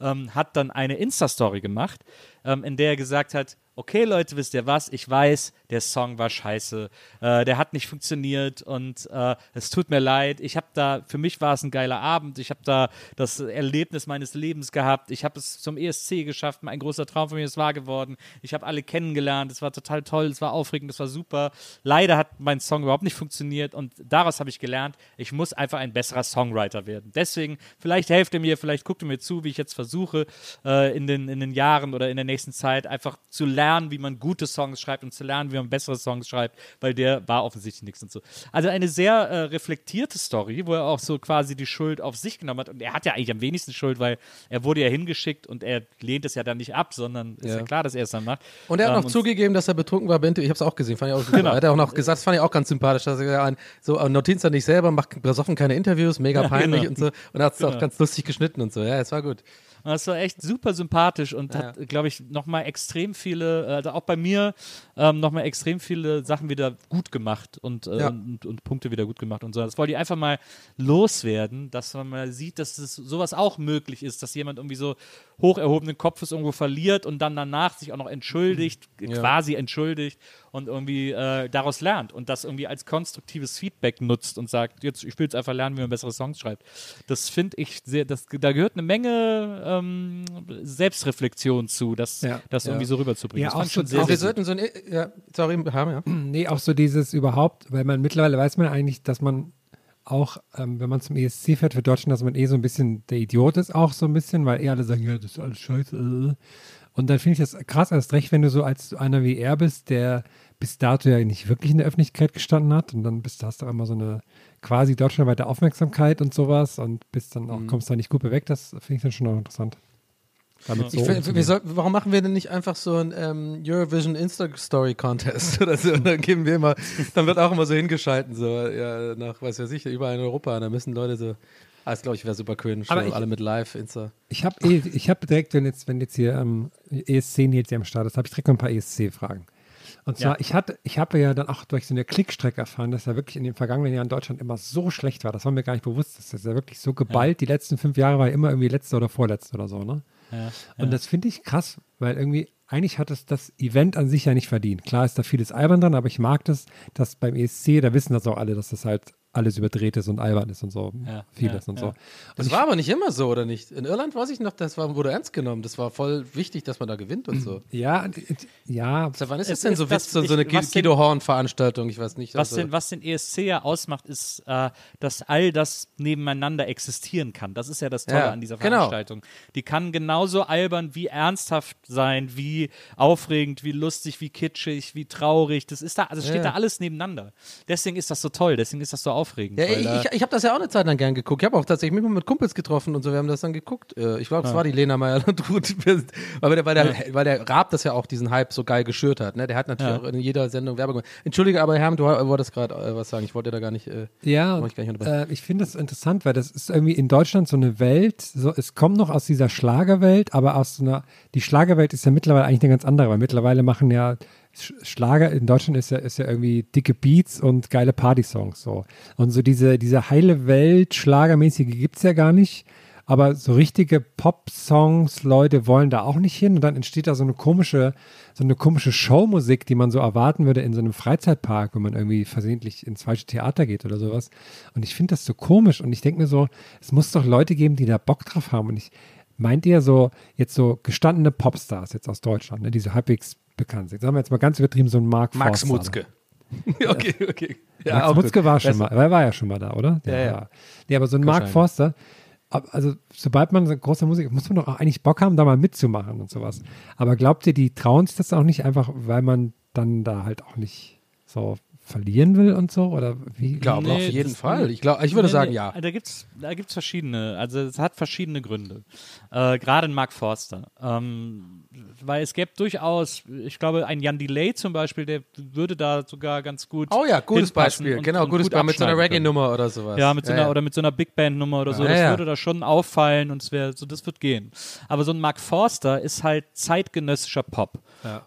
ähm, hat dann eine Insta-Story gemacht, ähm, in der er gesagt hat, okay Leute, wisst ihr was, ich weiß, der Song war scheiße, äh, der hat nicht funktioniert und äh, es tut mir leid, ich habe da, für mich war es ein geiler Abend, ich habe da das Erlebnis meines Lebens gehabt, ich habe es zum ESC geschafft, ein großer Traum von mir ist wahr geworden, ich habe alle kennengelernt, es war total toll, es war aufregend, es war super, leider hat mein Song überhaupt nicht funktioniert und daraus habe ich gelernt, ich muss einfach ein besserer Songwriter werden. Deswegen, vielleicht helft ihr mir, vielleicht guckt ihr mir zu, wie ich jetzt versuche, äh, in, den, in den Jahren oder in der nächsten Zeit einfach zu lernen, wie man gute Songs schreibt und zu lernen, wie man bessere Songs schreibt, weil der war offensichtlich nichts und so. Also eine sehr äh, reflektierte Story, wo er auch so quasi die Schuld auf sich genommen hat. Und er hat ja eigentlich am wenigsten Schuld, weil er wurde ja hingeschickt und er lehnt es ja dann nicht ab, sondern ist ja Ja. klar, dass er es dann macht. Und er hat Ähm, noch zugegeben, dass er betrunken war. Bente, ich habe es auch gesehen, fand ich auch super. Genau. Hat er auch noch gesagt, das fand ich auch ganz sympathisch, dass er gesagt so notiert er nicht selber, macht besoffen keine Interviews, mega Ja, peinlich genau. und so. Und er hat es auch Genau. ganz lustig geschnitten und so. Ja, es war gut. Und Das war echt super sympathisch und Ja. hat, glaube ich, nochmal extrem viele, äh, also auch bei mir, ähm, nochmal extrem viele Sachen wieder gut gemacht und, äh, Ja. und, und Punkte wieder gut gemacht und so. Das wollte ich einfach mal loswerden, dass man mal sieht, dass es sowas auch möglich ist, dass jemand irgendwie so hoch erhobenen Kopfes irgendwo verliert und dann danach sich auch noch entschuldigt, Ja. quasi entschuldigt und irgendwie äh, daraus lernt und das irgendwie als konstruktives Feedback nutzt und sagt, jetzt, ich will jetzt einfach lernen, wie man bessere Songs schreibt. Das finde ich sehr, das, da gehört eine Menge ähm, Selbstreflexion zu, das, Ja. das irgendwie so rüberzubringen. Ja, das auch schon sehr, auch sehr Wir sollten so ein, ja, sorry, haben, ja. Nee, auch so dieses überhaupt, weil man mittlerweile weiß man eigentlich, dass man auch, ähm, wenn man zum ESC fährt für Deutschland, dass man eh so ein bisschen der Idiot ist, auch so ein bisschen, weil eh alle sagen, ja, das ist alles scheiße. äh. Und dann finde ich das krass, erst recht, wenn du so als einer wie er bist, der bis dato ja nicht wirklich in der Öffentlichkeit gestanden hat und dann bist, hast du auch immer so eine quasi deutschlandweite Aufmerksamkeit und sowas und bist dann auch, kommst da nicht gut weg, das finde ich dann schon auch interessant. Damit so Ich find, soll, warum machen wir denn nicht einfach so ein ähm, Eurovision Insta-Story Contest oder so? Und dann geben wir immer, dann wird auch immer so hingeschalten, so ja, nach, weiß ja sicher, überall in Europa. Und da müssen Leute so, ah, das glaube ich wäre super ich- alle mit Live Insta. Ich habe eh, ich hab direkt, wenn jetzt, wenn jetzt hier ähm, ESC Nils hier am Start ist, habe ich direkt noch ein paar ESC-Fragen. Und zwar, Ja. ich hatte, ich habe ja dann auch durch so eine Klickstrecke erfahren, dass er wirklich in den vergangenen Jahren in Deutschland immer so schlecht war. Das war mir gar nicht bewusst. Das ist ja wirklich so geballt. Die letzten fünf Jahre war er immer irgendwie letzter oder vorletzter oder so, ne? Ja, Und das finde ich krass, weil irgendwie, eigentlich hat es das Event an sich ja nicht verdient. Klar ist da vieles albern dran, aber ich mag das, dass beim ESC, da wissen das auch alle, dass das halt alles überdreht ist und albern ist und so. Ja, vieles ja, und ja. so. Das war aber nicht immer so, oder nicht? In Irland weiß ich noch, das war, wurde ernst genommen. Das war voll wichtig, dass man da gewinnt und so. Ja, und- und- ja, Seit wann ist das Es denn ist so das- Witz, so, so eine denn- Guido Horn-Veranstaltung? Ich weiß nicht. Was, also- den, was den ESC ja ausmacht, ist, äh, dass all das nebeneinander existieren kann. Das ist ja das Tolle Ja, an dieser genau. Veranstaltung. Die kann genauso albern wie ernsthaft sein, wie aufregend, wie lustig, wie kitschig, wie traurig. Das ist da, also steht Ja. da alles nebeneinander. Deswegen ist das so toll, deswegen ist das so aufregend. Ja, weil ich, ich, ich habe das ja auch eine Zeit lang gern geguckt. Ich habe auch tatsächlich mich mal mit Kumpels getroffen und so, wir haben das dann geguckt. Äh, Ich glaube, es war die Lena meyer landrut weil der, weil, der, weil der Raab das ja auch diesen Hype so geil geschürt hat. Ne? Der hat natürlich Ja. auch in jeder Sendung Werbung gemacht. Entschuldige, aber Herm, du wolltest gerade äh, was sagen. Ich wollte da gar nicht. Äh, Ja, ich gar nicht unterbrechen. äh, ich finde das interessant, weil das ist irgendwie in Deutschland so eine Welt, so, es kommt noch aus dieser Schlagerwelt, aber aus so einer, die Schlagerwelt ist ja mittlerweile eigentlich eine ganz andere, weil mittlerweile machen ja Schlager in Deutschland ist ja, ist ja irgendwie dicke Beats und geile Partysongs so. Und so diese, diese heile Welt, Schlagermäßige gibt es ja gar nicht. Aber so richtige Pop-Songs, Leute wollen da auch nicht hin und dann entsteht da so eine komische, so eine komische Showmusik, die man so erwarten würde in so einem Freizeitpark, wenn man irgendwie versehentlich ins falsche Theater geht oder sowas. Und ich finde das so komisch und ich denke mir so, es muss doch Leute geben, die da Bock drauf haben. Und ich meint ihr so, jetzt so gestandene Popstars jetzt aus Deutschland, ne, die so halbwegs bekannt sind. Sagen wir jetzt mal ganz übertrieben so ein Mark Max Forster. Mutzke. okay, okay. Max auch Mutzke war schon mal, er war ja schon mal da, oder? Ja, ja. war- Nee, aber so ein Mark. Forster, also sobald man so großer Musik, muss man doch auch eigentlich Bock haben, da mal mitzumachen und sowas. Aber glaubt ihr, die trauen sich das auch nicht einfach, weil man dann da halt auch nicht so verlieren will und so? Oder wie? Ich glaube, Nee, auf jeden Fall. Ich, glaub, ich würde Nee, sagen, nee, ja. Da gibt es da gibt's verschiedene, also es hat verschiedene Gründe. Äh, Gerade in Mark Forster. Ähm, weil es gäbe durchaus, ich glaube, ein Jan Delay zum Beispiel, der würde da sogar ganz gut. Oh ja, gutes Beispiel. und- genau, und gutes gut Beispiel. Mit so einer. Reggae-Nummer oder sowas. Ja, mit so einer, oder mit so einer Big Band-Nummer oder so, Ja, das ja. würde da schon auffallen und es wäre, so, das wird gehen. Aber so ein Mark Forster ist halt zeitgenössischer Pop.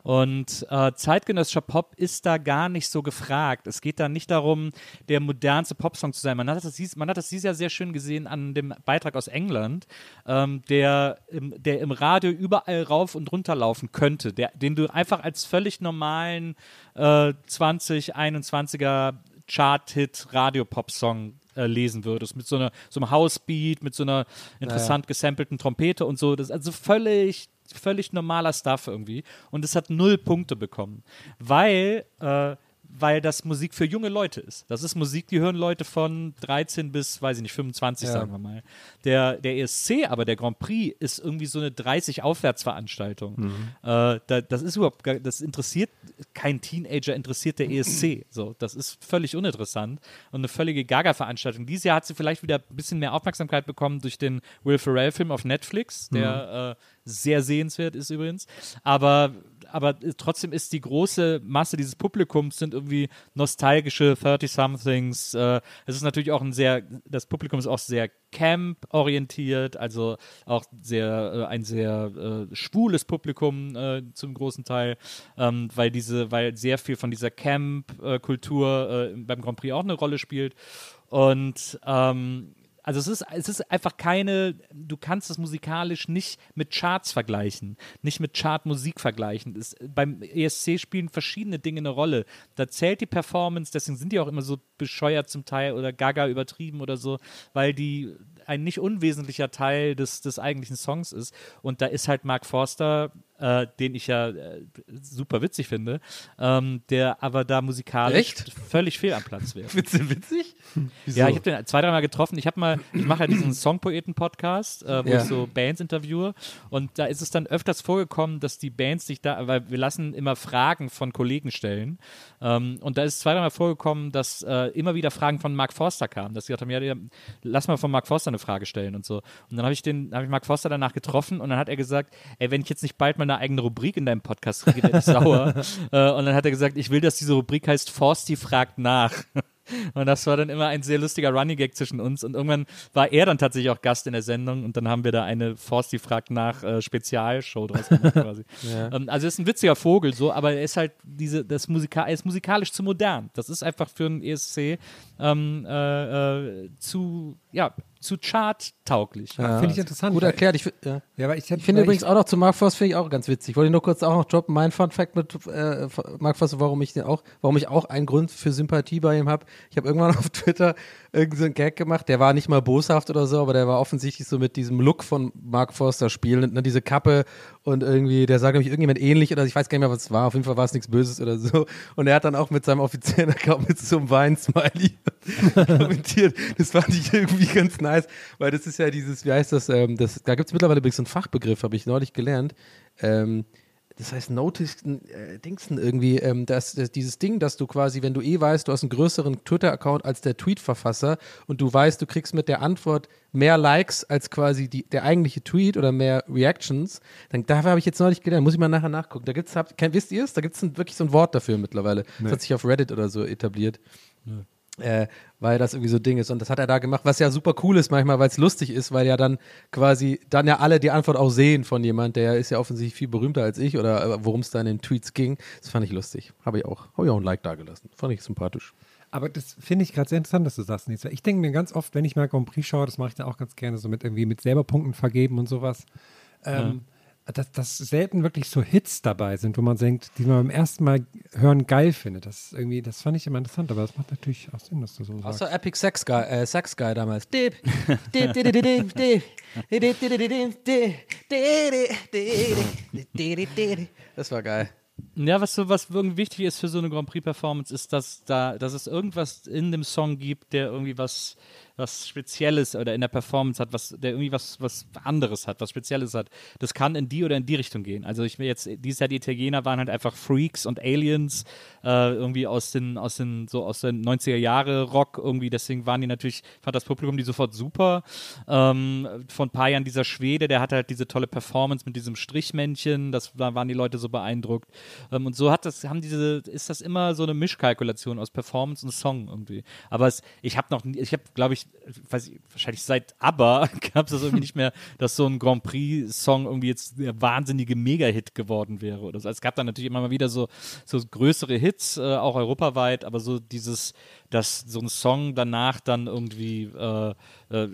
Und äh, zeitgenössischer Pop ist da gar nicht so gefragt. Es geht da nicht darum, der modernste Popsong zu sein. Man hat das, dies- man hat das dieses Jahr sehr schön gesehen an dem Beitrag aus England, ähm, der, im, der im Radio überall rauf und runter laufen könnte, der, den du einfach als völlig normalen äh, 2021er Chart-Hit Radio-Pop-Song äh, lesen würdest, mit so, einer, so einem House-Beat, mit so einer interessant gesampelten Trompete und so. Das ist also völlig, völlig normaler Stuff irgendwie. Und es hat null Punkte bekommen, weil, äh, weil das Musik für junge Leute ist. Das ist Musik, die hören Leute von 13 bis, weiß ich nicht, 25, Ja. sagen wir mal. Der, der ESC, aber der Grand Prix, ist irgendwie so eine 30-Aufwärts-Veranstaltung. Äh, da, das ist überhaupt, das interessiert kein Teenager, interessiert der ESC. So, das ist völlig uninteressant und eine völlige Gaga-Veranstaltung. Dieses Jahr hat sie vielleicht wieder ein bisschen mehr Aufmerksamkeit bekommen durch den Will Ferrell-Film auf Netflix, der äh, sehr sehenswert ist übrigens. Aber, aber trotzdem ist die große Masse dieses Publikums sind irgendwie nostalgische 30-somethings. Äh, es ist natürlich auch ein sehr, das Publikum ist auch sehr Camp-orientiert, also auch sehr, äh, ein sehr äh, schwules Publikum äh, zum großen Teil, ähm, weil diese, weil sehr viel von dieser Camp-Kultur äh, beim Grand Prix auch eine Rolle spielt. Und ähm, also es ist, es ist einfach keine, du kannst es musikalisch nicht mit Charts vergleichen, nicht mit Chartmusik vergleichen. Es, beim ESC spielen verschiedene Dinge eine Rolle. Da zählt die Performance, deswegen sind die auch immer so bescheuert zum Teil oder gaga übertrieben oder so, weil die ein nicht unwesentlicher Teil des, des eigentlichen Songs ist. Und da ist halt Mark Forster, äh, den ich ja äh, super witzig finde, ähm, der aber da musikalisch Echt? völlig fehl am Platz wäre. Witzig, witzig? Ja, ich habe den zwei, dreimal getroffen. Ich habe mal, ich mache ja diesen Songpoeten-Podcast, äh, wo Ja. ich so Bands interviewe. Und da ist es dann öfters vorgekommen, dass die Bands sich da, weil wir lassen immer Fragen von Kollegen stellen. Ähm, und da ist es zwei, dreimal vorgekommen, dass äh, immer wieder Fragen von Mark Forster kamen, dass sie gesagt haben, ja, ja, lass mal von Mark Forster eine Frage stellen und so. Und dann habe ich den, habe ich Mark Forster danach getroffen und dann hat er gesagt, ey, wenn ich jetzt nicht bald mal eine eigene Rubrik in deinem Podcast kriege, werde ich sauer. äh, und dann hat er gesagt, ich will, dass diese Rubrik heißt Forsti fragt nach. Und das war dann immer ein sehr lustiger Running Gag zwischen uns. Und irgendwann war er dann tatsächlich auch Gast in der Sendung und dann haben wir da eine Forsti fragt nach äh, Spezialshow draus gemacht quasi. ähm, also er ist ein witziger Vogel so, aber er ist halt diese, das Musika er ist musikalisch zu modern. Das ist einfach für einen ESC ähm, äh, äh, zu, ja, zu charttauglich. Finde ich interessant. Gut erklärt. Ich, ja. Ja, weil ich, ich finde übrigens auch noch zu Mark Voss finde ich auch ganz witzig. Wollte ich nur kurz auch noch droppen. Mein Fun Fact mit äh, Mark Voss, warum ich den auch, warum ich auch einen Grund für Sympathie bei ihm habe. Ich habe irgendwann auf Twitter irgendeinen Gag gemacht. Der war nicht mal boshaft oder so, aber der war offensichtlich so mit diesem Look von Mark Forster spielend, ne, diese Kappe und irgendwie, der sah nämlich irgendjemand ähnlich oder ich weiß gar nicht mehr, was es war. Auf jeden Fall war es nichts Böses oder so. Und er hat dann auch mit seinem offiziellen Account mit so einem Wein-Smiley kommentiert. Das fand ich irgendwie ganz nice, weil das ist ja dieses, wie heißt das, ähm, das da gibt es mittlerweile übrigens so einen Fachbegriff, habe ich neulich gelernt. Ähm, das heißt Notice, äh, Dingsten irgendwie, ähm, dass, dass dieses Ding, dass du quasi, wenn du eh weißt, du hast einen größeren Twitter-Account als der Tweet-Verfasser und du weißt, du kriegst mit der Antwort mehr Likes als quasi die, der eigentliche Tweet oder mehr Reactions, dann dafür habe ich jetzt neulich gelernt, muss ich mal nachher nachgucken. Da gibt's, habt, kennt, wisst ihr es? Da gibt es wirklich so ein Wort dafür mittlerweile. Das hat sich auf Reddit oder so etabliert. Äh, weil das irgendwie so ein Ding ist. Und das hat er da gemacht, was ja super cool ist manchmal, weil es lustig ist, weil ja dann quasi dann ja alle die Antwort auch sehen von jemand, der ist ja offensichtlich viel berühmter als ich oder äh, worum es da in den Tweets ging. Das fand ich lustig. Habe ich auch. Habe ich auch ein Like dagelassen. Fand ich sympathisch. Aber das finde ich gerade sehr interessant, dass du sagst, Nils. Ich denke mir ganz oft, wenn ich mal Grand Prix schaue, das mache ich dann auch ganz gerne, so mit irgendwie mit selber Punkten vergeben und sowas. Ähm, dass, dass selten wirklich so Hits dabei sind, wo man denkt, die man beim ersten Mal hören geil findet. Das irgendwie, das fand ich immer interessant, aber das macht natürlich auch Sinn, dass du so sagst. Außer Epic Sex Guy, äh, Sex Guy damals. Das war geil. Ja, was so was irgendwie wichtig ist für so eine Grand Prix Performance ist, dass da dass es irgendwas in dem Song gibt, der irgendwie was was Spezielles oder in der Performance hat, was, der irgendwie was, was anderes hat, was Spezielles hat. Das kann in die oder in die Richtung gehen. Also ich will jetzt, dieses Jahr die Italiener waren halt einfach Freaks und Aliens, äh, irgendwie aus den, aus den, so aus den 90er Jahre Rock irgendwie, deswegen waren die natürlich, fand das Publikum die sofort super. Ähm, vor ein paar Jahren dieser Schwede, der hatte halt diese tolle Performance mit diesem Strichmännchen, das, da waren die Leute so beeindruckt. Ähm, und so hat das, haben diese, ist das immer so eine Mischkalkulation aus Performance und Song irgendwie. Aber es, ich habe noch, ich habe, glaube ich, weiß ich, wahrscheinlich seit ABBA gab es das irgendwie nicht mehr, dass so ein Grand Prix-Song irgendwie jetzt der wahnsinnige Mega-Hit geworden wäre oder so. Es gab dann natürlich immer mal wieder so, so größere Hits, äh, auch europaweit, aber so dieses, dass so ein Song danach dann irgendwie äh, äh,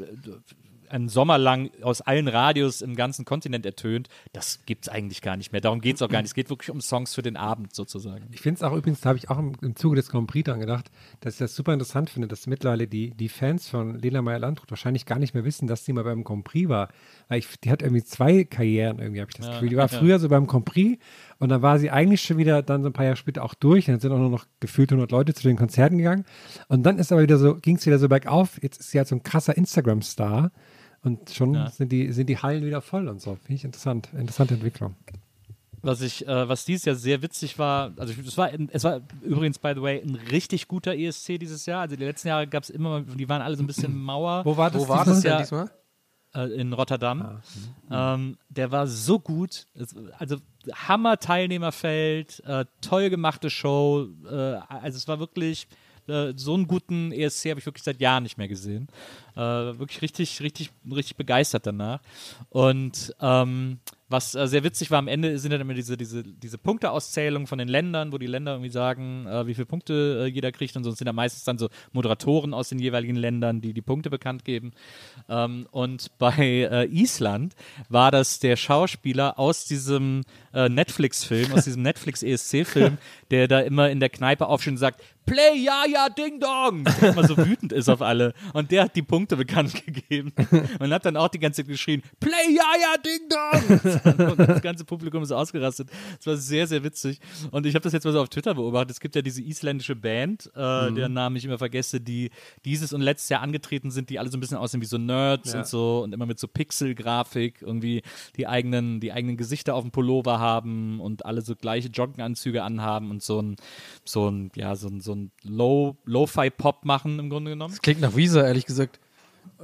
einen Sommer lang aus allen Radios im ganzen Kontinent ertönt, das gibt es eigentlich gar nicht mehr. Darum geht es auch gar nicht. Es geht wirklich um Songs für den Abend sozusagen. Ich finde es auch übrigens, da habe ich auch im, im Zuge des Grand Prix dran gedacht, dass ich das super interessant finde, dass mittlerweile die, die Fans von Lena Meyer-Landrut wahrscheinlich gar nicht mehr wissen, dass sie mal beim Grand Prix war. Weil ich, die hat irgendwie zwei Karrieren, irgendwie habe ich das Gefühl. Die war früher so beim Grand Prix und dann war sie eigentlich schon wieder dann so ein paar Jahre später auch durch. Dann sind auch nur noch gefühlt 100 Leute zu den Konzerten gegangen. Und dann ist aber wieder so, ging es wieder so bergauf. Jetzt ist sie halt so ein krasser Instagram-Star. Und schon Ja. sind, die, sind die Hallen wieder voll und so. Finde ich interessant. Interessante Entwicklung. Was ich, äh, was dieses Jahr sehr witzig war, also ich- es war, es war übrigens, by the way, ein richtig guter ESC dieses Jahr. Also die letzten Jahre gab es immer, die waren alle so ein bisschen Mauer. Wo war das? Wo war diesmal? das denn Ja. diesmal? äh, in Rotterdam. Ah, ähm, der war so gut. Also Hammer Teilnehmerfeld, äh, toll gemachte Show. Äh, also es war wirklich äh, so einen guten ESC habe ich wirklich seit Jahren nicht mehr gesehen. Äh, wirklich richtig, richtig, richtig begeistert danach. Und ähm, was äh, sehr witzig war, am Ende sind dann immer diese, diese, diese Punkteauszählungen von den Ländern, wo die Länder irgendwie sagen, äh, wie viele Punkte äh, jeder kriegt und so. Es sind da meistens dann so Moderatoren aus den jeweiligen Ländern, die die Punkte bekannt geben. Ähm, und bei äh, Island war das der Schauspieler aus diesem äh, Netflix-Film, aus diesem Netflix-ESC-Film, der da immer in der Kneipe aufsteht und sagt, Play ja ja Ding Dong! Der immer so wütend ist auf alle. Und der hat die Punkte bekannt gegeben. Und hat dann auch die ganze Zeit geschrien, Play ja ja Ding Dong! Und das ganze Publikum ist ausgerastet. Das war sehr, sehr witzig. Und ich habe das jetzt mal so auf Twitter beobachtet. Es gibt ja diese isländische Band, äh, deren Namen ich immer vergesse, die dieses und letztes Jahr angetreten sind, die alle so ein bisschen aussehen wie so Nerds und so und immer mit so Pixel-Grafik irgendwie die eigenen, die eigenen Gesichter auf dem Pullover haben und alle so gleiche Joggenanzüge anhaben und so ein, so ein, ja, so ein, so ein Low, Lo-Fi-Pop machen im Grunde genommen. Das klingt nach Weezer, ehrlich gesagt.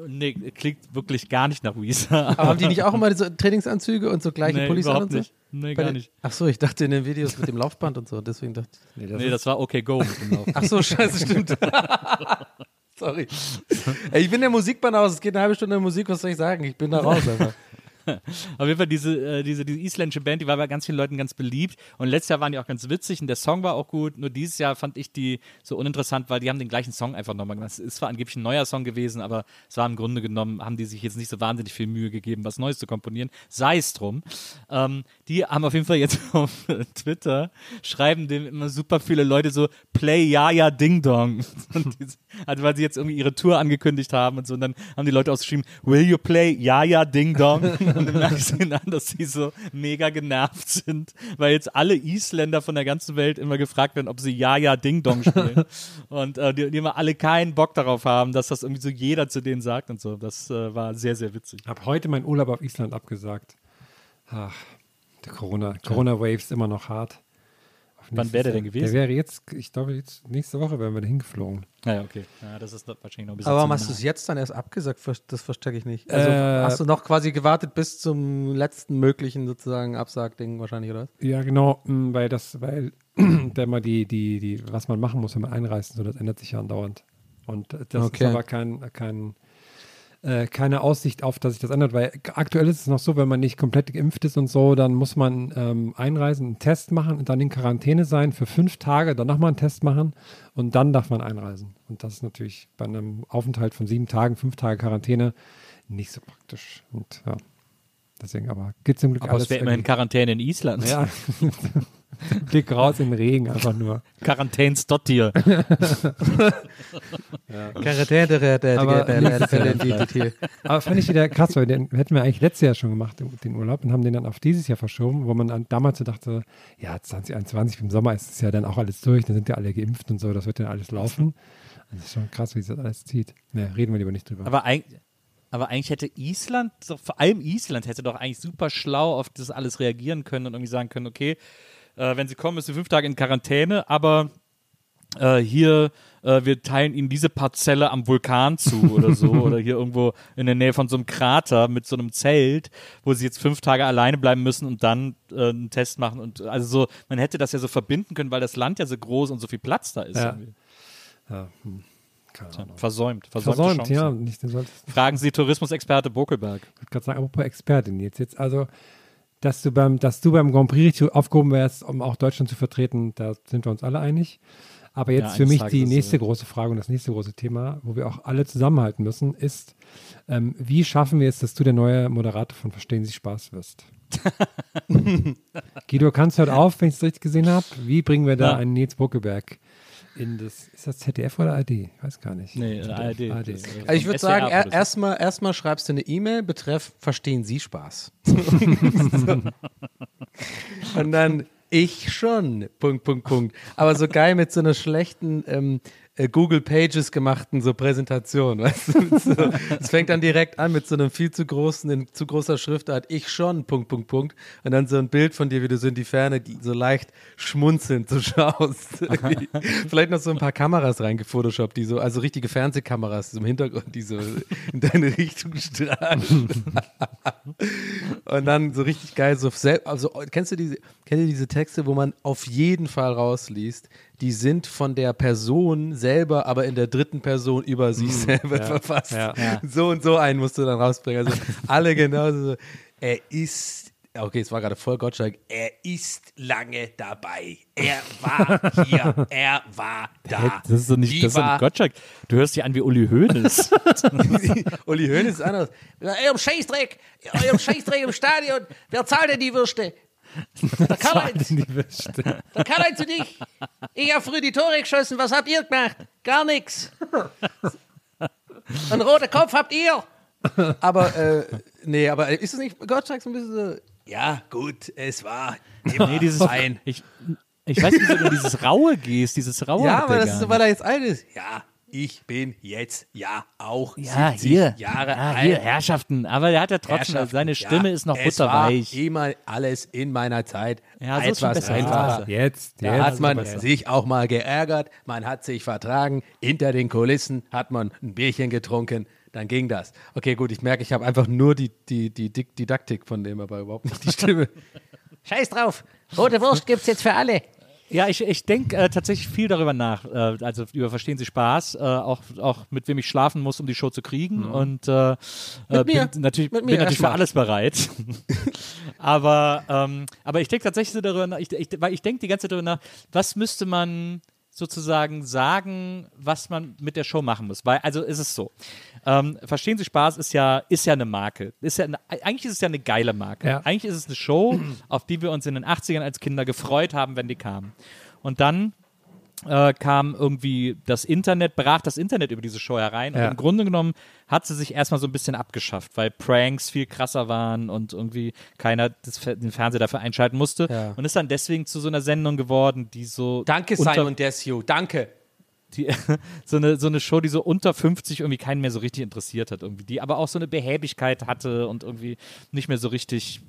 Nee, klingt wirklich gar nicht nach Weezer. Aber haben die nicht auch immer diese Trainingsanzüge und so gleiche nee, Pullis an und so? nicht. Nee, Bei gar den- nicht. Ach so, ich dachte in den Videos mit dem Laufband und so, deswegen dachte ich. Nee, das war okay, go mit dem Lauf. Ach so, scheiße, stimmt. Sorry. Ey, ich bin der Musikbanause, es geht eine halbe Stunde Musik, was soll ich sagen? Ich bin da raus einfach. Auf jeden Fall diese, äh, diese, diese isländische Band, die war bei ganz vielen Leuten ganz beliebt. Und letztes Jahr waren die auch ganz witzig und der Song war auch gut. Nur dieses Jahr fand ich die so uninteressant, weil die haben den gleichen Song einfach nochmal gemacht. Es ist zwar angeblich ein neuer Song gewesen, aber es war im Grunde genommen, haben die sich jetzt nicht so wahnsinnig viel Mühe gegeben, was Neues zu komponieren. Sei es drum. Ähm, die haben auf jeden Fall jetzt auf Twitter, schreiben dem immer super viele Leute so, Play Ja Ding Dong. Also weil sie jetzt irgendwie ihre Tour angekündigt haben und so. Und dann haben die Leute ausgeschrieben, Will you play Ja Ding Dong? Und dann merkst du ihnen an, dass sie so mega genervt sind, weil jetzt alle Isländer von der ganzen Welt immer gefragt werden, ob sie Ja Ja Ding Dong spielen. und äh, die, die immer alle keinen Bock darauf haben, dass das irgendwie so jeder zu denen sagt und so. Das äh, war sehr, sehr witzig. Habe heute meinen Urlaub auf Island abgesagt. Ach, Der Corona, Corona-Wave ist immer noch hart. Wann wäre der Jahr. denn gewesen? Der wäre jetzt, ich glaube, jetzt nächste Woche wären wir da hingeflogen. Naja, okay. Ja, das ist wahrscheinlich noch ein bisschen Aber warum hast du es jetzt dann erst abgesagt? Das verstecke ich nicht. Also Äh, hast du noch quasi gewartet bis zum letzten möglichen sozusagen Absagding wahrscheinlich, oder? was? Ja, genau, mh, weil das, weil der mal die, die, die, was man machen muss, wenn man einreist, und so, das ändert sich ja andauernd. Und das Okay. ist aber kein, kein, äh, keine Aussicht auf, dass sich das ändert, weil aktuell ist es noch so, wenn man nicht komplett geimpft ist und so, dann muss man ähm, einreisen, einen Test machen und dann in Quarantäne sein für fünf Tage, dann nochmal einen Test machen und dann darf man einreisen. Und das ist natürlich bei einem Aufenthalt von sieben Tagen, fünf Tage Quarantäne nicht so praktisch. Und ja, deswegen aber geht zum Glück Aber alles. es wäre immerhin irgendwie- Quarantäne in Island. ja. Blick raus in den Regen einfach nur. Quarantäns dort hier. Quarantäne. Aber fand ich wieder krass, weil den hätten wir eigentlich letztes Jahr schon gemacht, den, Urlaub, und haben den dann auf dieses Jahr verschoben, wo man dann damals so dachte, ja, 2021 im Sommer ist es ja dann auch alles durch, dann sind ja alle geimpft und so, das wird dann alles laufen. Das ist schon krass, wie sich das alles zieht. Ne, reden wir lieber nicht drüber. Aber, eig aber eigentlich hätte Island, vor allem Island, hätte doch eigentlich super schlau auf das alles reagieren können und irgendwie sagen können, okay, äh, wenn sie kommen, müssen sie fünf Tage in Quarantäne, aber äh, hier, äh, wir teilen ihnen diese Parzelle am Vulkan zu oder so, oder hier irgendwo in der Nähe von so einem Krater mit so einem Zelt, wo sie jetzt fünf Tage alleine bleiben müssen und dann äh, einen Test machen. Und also so, man hätte das ja so verbinden können, weil das Land ja so groß und so viel Platz da ist. Ja. ja, hm, Tja. Versäumt. Versäumt, ja. Nicht, Fragen Sie Tourismusexperte Bokelberg. ich wollte gerade sagen, apropos Expertin jetzt. jetzt also, dass du, beim, dass du beim Grand Prix richtig aufgehoben wärst, um auch Deutschland zu vertreten, da sind wir uns alle einig. Aber jetzt Ja, für mich die nächste so. große Frage und das nächste große Thema, wo wir auch alle zusammenhalten müssen, ist, ähm, wie schaffen wir es, dass du der neue Moderator von Verstehen Sie Spaß wirst? Guido, kannst du heute auf, wenn ich es richtig gesehen habe? Wie bringen wir da Ja. einen Nils Buckeberg in das, ist das ZDF oder ARD? Ich weiß gar nicht. Nee, ZDF, ARD. ARD. Also ich würde sagen, er, erstmal erstmal schreibst du eine E-Mail, betreff Verstehen Sie Spaß. Und dann ich schon. Punkt, Punkt, Punkt. Aber so geil mit so einer schlechten ähm, äh, Google Pages gemachten so Präsentation, weißt du? So, es fängt dann direkt an mit so einem viel zu großen, in zu großer Schriftart, ich schon, Punkt, Punkt, Punkt. Und dann so ein Bild von dir, wie du so in die Ferne so leicht schmunzelnd so schaust. Vielleicht noch so ein paar Kameras reingefotoshoppt, die so, also richtige Fernsehkameras im Hintergrund, die so in deine Richtung strahlen. Und dann so richtig geil, so also kennst du diese, kennt ihr diese Texte, wo man auf jeden Fall rausliest, die sind von der Person selber, aber in der dritten Person über sich selber verfasst. ja. So und so einen musst du dann rausbringen. Also alle genauso. so, Er ist, okay, es war gerade voll Gottschalk, er ist lange dabei. Er war hier, er war da. Das ist doch nicht, das ist doch nicht Gottschalk. Du hörst dich an wie Uli Hoeneß. Uli Hoeneß ist anders. Eurem Scheißdreck, eurem Scheißdreck im Stadion. Wer zahlt denn die Würste? Der Karl-Heinz. Der Karl-Heinz und ich. Ich habe früh die Tore geschossen. Was habt ihr gemacht? Gar nichts. Ein roter Kopf habt ihr. Aber, äh, nee, aber ist es nicht Gottschalk so ein bisschen so, ja, gut, es war immer nee, dieses, ein. ich, ich weiß nicht, wieso du dieses Raue gehst, dieses Raue. Ja, aber das ist so, weil er jetzt alt ist. Ja, ich bin jetzt ja auch Ja, 70 hier. Jahre ja, alt. hier, Herrschaften. Aber er hat ja trotzdem, Herrschaften. seine Stimme Ja, ist noch es butterweich. War immer alles in meiner Zeit Ja, so etwas besser. einfacher. Ja, Jetzt, Da jetzt. hat man besser. sich auch mal geärgert, man hat sich vertragen, hinter den Kulissen hat man ein Bierchen getrunken, dann ging das. Okay, gut, ich merke, ich habe einfach nur die, die, die Didaktik von dem, aber überhaupt nicht die Stimme. Scheiß drauf, rote Wurst gibt's jetzt für alle. Ja, ich, ich denke äh, tatsächlich viel darüber nach. Äh, also über Verstehen Sie Spaß, äh, auch, auch mit wem ich schlafen muss, um die Show zu kriegen. Und äh, äh, Mit mir. bin natürlich, Mit bin mir natürlich für alles bereit. aber, ähm, aber ich denke tatsächlich so darüber nach, ich, ich, weil ich denke die ganze Zeit darüber nach, was müsste man sozusagen sagen, was man mit der Show machen muss. Weil, also ist es so. Ähm, Verstehen Sie Spaß ist ja, ist ja eine Marke. Ist ja eine, eigentlich ist es ja eine geile Marke. Ja. Eigentlich ist es eine Show, auf die wir uns in den 80ern als Kinder gefreut haben, wenn die kamen. Und dann äh, kam irgendwie das Internet, brach das Internet über diese Show herein. Ja. Und im Grunde genommen hat sie sich erstmal so ein bisschen abgeschafft, weil Pranks viel krasser waren und irgendwie keiner das, den Fernseher dafür einschalten musste. Ja. Und ist dann deswegen zu so einer Sendung geworden, die so. Danke, Simon Desue, danke. die, so, eine, so eine Show, die so unter 50 irgendwie keinen mehr so richtig interessiert hat, irgendwie, die aber auch so eine Behäbigkeit hatte und irgendwie nicht mehr so richtig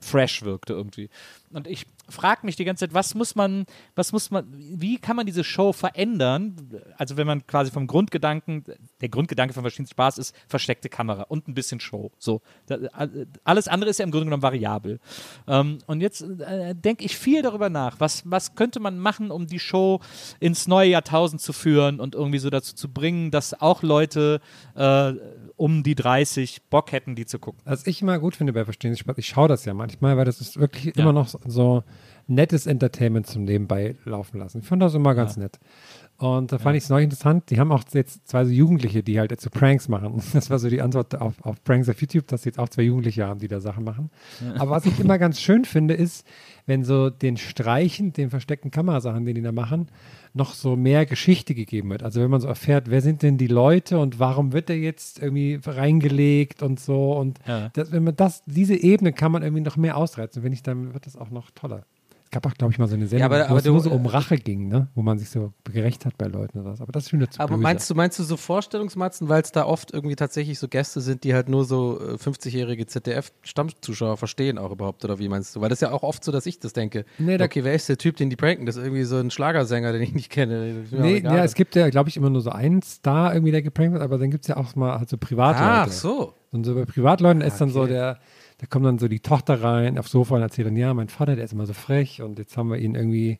fresh wirkte irgendwie. Und ich frage mich die ganze Zeit, was muss man, was muss man, wie kann man diese Show verändern? Also wenn man quasi vom Grundgedanken, der Grundgedanke von verschiedenen Spaß ist versteckte Kamera und ein bisschen Show. So, da, alles andere ist ja im Grunde genommen variabel. Ähm, und jetzt äh, denke ich viel darüber nach, was, was könnte man machen, um die Show ins neue Jahrtausend zu führen und irgendwie so dazu zu bringen, dass auch Leute äh, um die 30 Bock hätten, die zu gucken. Was ich immer gut finde bei Verstehen Spaß, ich schaue das ja manchmal, weil das ist wirklich ja. immer noch so nettes Entertainment zum Nebenbei laufen lassen. Ich fand das immer ganz ja. nett. Und da fand ja. ich es neu interessant. Die haben auch jetzt zwei so Jugendliche, die halt jetzt so Pranks machen. Das war so die Antwort auf, auf Pranks auf YouTube, dass sie jetzt auch zwei Jugendliche haben, die da Sachen machen. Ja. Aber was ich immer ganz schön finde, ist, wenn so den Streichen, den versteckten Kamerasachen, den die da machen, noch so mehr Geschichte gegeben wird. Also wenn man so erfährt, wer sind denn die Leute und warum wird der jetzt irgendwie reingelegt und so. Und ja. das, wenn man das, diese Ebene kann man irgendwie noch mehr ausreizen, finde ich, dann wird das auch noch toller. Es gab auch, glaube ich, mal so eine Sendung, ja, aber, wo aber es nur so um Rache ging, ne? wo man sich so gerecht hat bei Leuten oder was. Aber das ist schon zu Aber böse. meinst du, meinst du so Vorstellungsmatzen, weil es da oft irgendwie tatsächlich so Gäste sind, die halt nur so 50-jährige äh, ZDF-Stammzuschauer verstehen auch überhaupt, oder wie meinst du? Weil das ist ja auch oft so, dass ich das denke. Nee, da, okay, wer ist der Typ, den die pranken? Das ist irgendwie so ein Schlagersänger, den ich nicht kenne. Nee, ja, es gibt ja, glaube ich, immer nur so einen Star irgendwie, der geprankt wird, aber dann gibt es ja auch mal halt so Privatleute. Ach so. Und so bei Privatleuten okay. ist dann so der da kommt dann so die Tochter rein aufs Sofa und erzählt dann, ja, mein Vater, der ist immer so frech und jetzt haben wir ihn irgendwie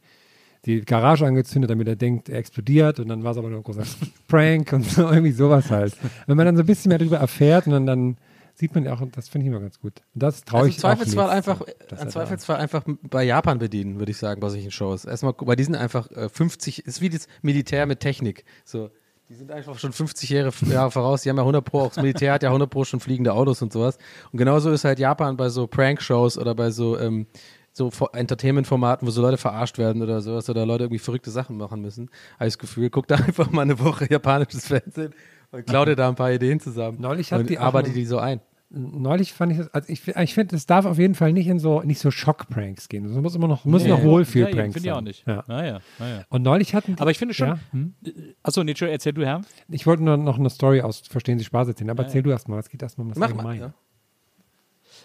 die Garage angezündet, damit er denkt, er explodiert und dann war es aber nur ein großer Prank und so, irgendwie sowas halt. Wenn man dann so ein bisschen mehr darüber erfährt und dann, dann sieht man ja auch, das finde ich immer ganz gut. Und das traue also ich Zweifelsfall einfach, Im Zweifelsfall einfach bei Japan bedienen, würde ich sagen, bei solchen Shows. Erstmal, weil die sind einfach äh, 50, ist wie das Militär mit Technik. So, die sind einfach schon 50 Jahre, Jahre voraus. Die haben ja 100 Pro, auch das Militär hat ja 100 Pro schon fliegende Autos und sowas. Und genauso ist halt Japan bei so Prank-Shows oder bei so, ähm, so Entertainment-Formaten, wo so Leute verarscht werden oder sowas oder Leute irgendwie verrückte Sachen machen müssen. Habe ich das Gefühl, guck da einfach mal eine Woche japanisches Fernsehen und klau dir da ein paar Ideen zusammen. Neulich hat und die arbeite die so ein neulich fand ich das, also ich, ich finde, es darf auf jeden Fall nicht in so, nicht so Schock-Pranks gehen. Es muss immer noch, muss nee. noch Wohlfühl-Pranks ja, Finde ich auch nicht. Ja. Naja, naja. Und neulich hatten die, Aber ich finde schon, ja? hm? achso, nee, erzähl du, Herr. Ich wollte nur noch eine Story aus Verstehen Sie Spaß erzählen, aber ja, erzähl du erst mal, es geht erst mal um das Mach Allgemeine. Mal, ja.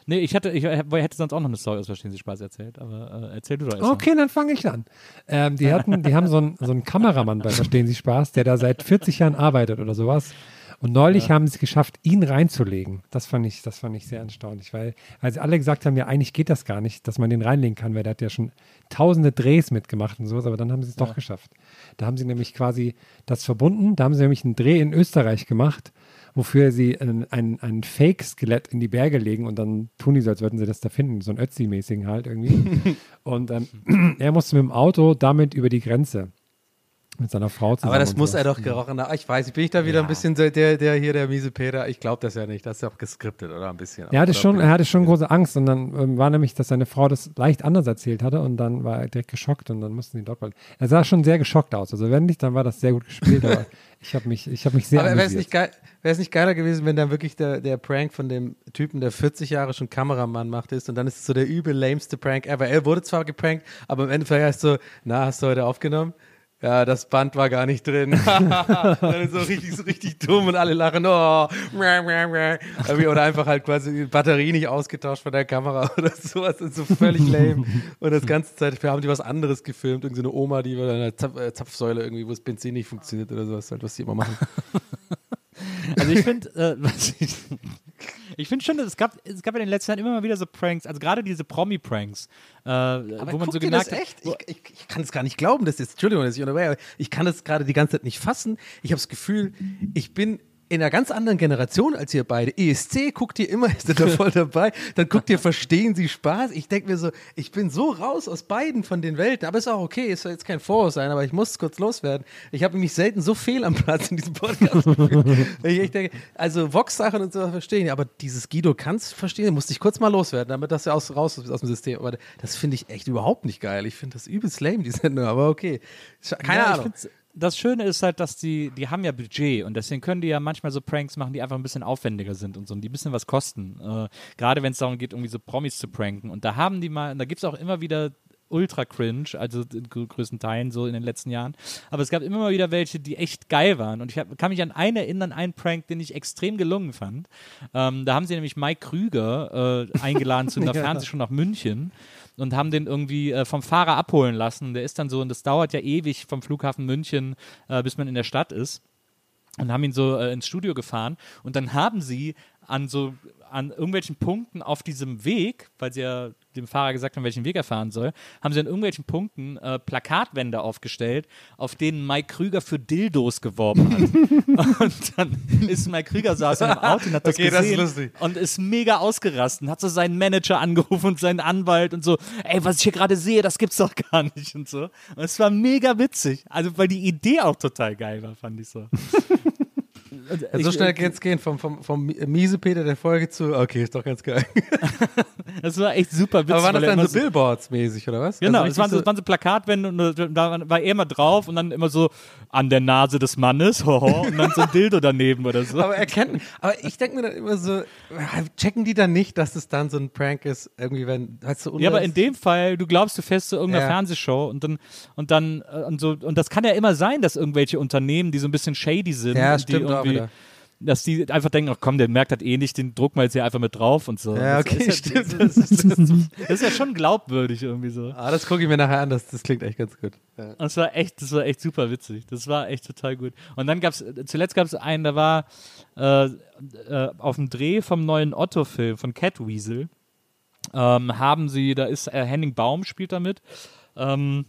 Nee, ich hätte, ich hätte sonst auch noch eine Story aus Verstehen Sie Spaß erzählt, aber äh, erzähl du doch erst Okay, mal. dann fange ich an. Ähm, die, hatten, die haben so einen, so einen Kameramann bei Verstehen Sie Spaß, der da seit 40 Jahren arbeitet oder sowas. Und neulich ja. haben sie es geschafft, ihn reinzulegen. Das fand ich, das fand ich sehr erstaunlich, weil, sie alle gesagt haben, ja, eigentlich geht das gar nicht, dass man den reinlegen kann, weil der hat ja schon tausende Drehs mitgemacht und sowas, aber dann haben sie es ja. doch geschafft. Da haben sie nämlich quasi das verbunden, da haben sie nämlich einen Dreh in Österreich gemacht, wofür sie ein, ein, ein Fake-Skelett in die Berge legen und dann tun die so, als würden sie das da finden, so ein Ötzi-mäßigen halt irgendwie. und ähm, er musste mit dem Auto damit über die Grenze mit seiner Frau zusammen. Aber das muss so. er doch gerochen haben. Ich weiß, bin ich da wieder ja. ein bisschen der, der hier, der miese Peter? Ich glaube das ja nicht. Das ist ja auch geskriptet, oder? Ein bisschen. Er hatte, schon, er hatte schon große Angst und dann ähm, war nämlich, dass seine Frau das leicht anders erzählt hatte und dann war er direkt geschockt und dann mussten die dort. Er sah schon sehr geschockt aus. Also wenn nicht, dann war das sehr gut gespielt, aber ich habe mich, hab mich sehr Aber wäre es nicht, geil, nicht geiler gewesen, wenn dann wirklich der, der Prank von dem Typen, der 40 Jahre schon Kameramann macht, ist und dann ist es so der übel lameste Prank ever. Er wurde zwar geprankt, aber im Endeffekt heißt es so, na, hast du heute aufgenommen? Ja, das Band war gar nicht drin. dann ist so richtig, so richtig dumm und alle lachen, oh, oder einfach halt quasi die Batterie nicht ausgetauscht von der Kamera oder sowas. Das ist so völlig lame. Und das ganze Zeit haben die was anderes gefilmt. Irgendwie so Oma, die bei einer äh, Zapfsäule irgendwie, wo das Benzin nicht funktioniert oder sowas, halt, was die immer machen. Also ich finde, äh, ich, finde schon, es gab, es gab in den letzten Jahren immer mal wieder so Pranks, also gerade diese Promi-Pranks, äh, wo man so gemerkt hat. Echt? Ich, ich, ich, kann es gar nicht glauben, dass jetzt, Entschuldigung, dass ich unterwegs, ich kann das gerade die ganze Zeit nicht fassen. Ich habe das Gefühl, ich bin in einer ganz anderen Generation als ihr beide. ESC guckt ihr immer, ist da voll dabei. Dann guckt ihr, verstehen Sie Spaß. Ich denke mir so, ich bin so raus aus beiden von den Welten. Aber ist auch okay, ist jetzt kein Vorwurf sein, aber ich muss kurz loswerden. Ich habe mich selten so fehl am Platz in diesem Podcast gefühlt. ich, ich denke, also Vox-Sachen und so verstehen, aber dieses Guido kannst verstehen, musste ich kurz mal loswerden, damit das ja aus, raus ist aus dem System. Aber das finde ich echt überhaupt nicht geil. Ich finde das übelst lame, die Sendung, aber okay. Keine ja, Ahnung das Schöne ist halt, dass die, die haben ja Budget und deswegen können die ja manchmal so Pranks machen, die einfach ein bisschen aufwendiger sind und so, und die ein bisschen was kosten. Äh, Gerade wenn es darum geht, irgendwie so Promis zu pranken. Und da haben die mal, da gibt es auch immer wieder ultra cringe, also in grö- größten Teilen so in den letzten Jahren. Aber es gab immer mal wieder welche, die echt geil waren. Und ich hab, kann mich an einen erinnern, einen Prank, den ich extrem gelungen fand. Ähm, da haben sie nämlich Mike Krüger äh, eingeladen zu einer Fernsehshow nach München und haben den irgendwie äh, vom Fahrer abholen lassen. Der ist dann so, und das dauert ja ewig vom Flughafen München, äh, bis man in der Stadt ist und haben ihn so äh, ins Studio gefahren und dann haben sie an so an irgendwelchen Punkten auf diesem Weg, weil sie ja dem Fahrer gesagt haben, welchen Weg er fahren soll, haben sie an irgendwelchen Punkten äh, Plakatwände aufgestellt, auf denen Mike Krüger für Dildos geworben hat. und dann ist Mike Krüger saß in einem Auto und hat das Okay, das ist gesehen und ist mega ausgerastet, hat so seinen Manager angerufen und seinen Anwalt und so, ey, was ich hier gerade sehe, das gibt's doch gar nicht und so. Und es war mega witzig, also weil die Idee auch total geil war, fand ich so. Ja, so schnell kann es gehen, vom, vom, vom Miesepeter der Folge zu, okay, ist doch ganz geil. Das war echt super witzig. Aber waren das dann so Billboards mäßig, oder was? Genau, also es waren, so, es waren so Plakatwände und äh, da war er immer drauf und dann immer so an der Nase des Mannes, hoho, und dann so ein Dildo daneben oder so. Aber er kennt, aber ich denke mir dann immer so, checken die dann nicht, dass es dann so ein Prank ist, irgendwie, wenn, weißt du, Ja, aber in dem Fall, du glaubst, du fährst zu irgendeiner Ja. Fernsehshow und dann und dann äh, und so und das kann ja immer sein, dass irgendwelche Unternehmen, die so ein bisschen shady sind, Ja, die irgendwie, dass die einfach denken, ach komm, der merkt das eh nicht, den drucken wir jetzt hier einfach mit drauf und so. Ja, Das okay, ja, stimmt. Das ist, das, ist, das ist ja schon glaubwürdig irgendwie so. Ah, das gucke ich mir nachher an, das, das klingt echt ganz gut. Ja. Das war echt, das war echt super witzig. Das war echt total gut. Und dann gab's, zuletzt gab es einen, da war äh, äh, auf dem Dreh vom neuen Otto-Film von Catweasel, ähm, haben sie, da ist äh, Henning Baum spielt da mit. Ähm,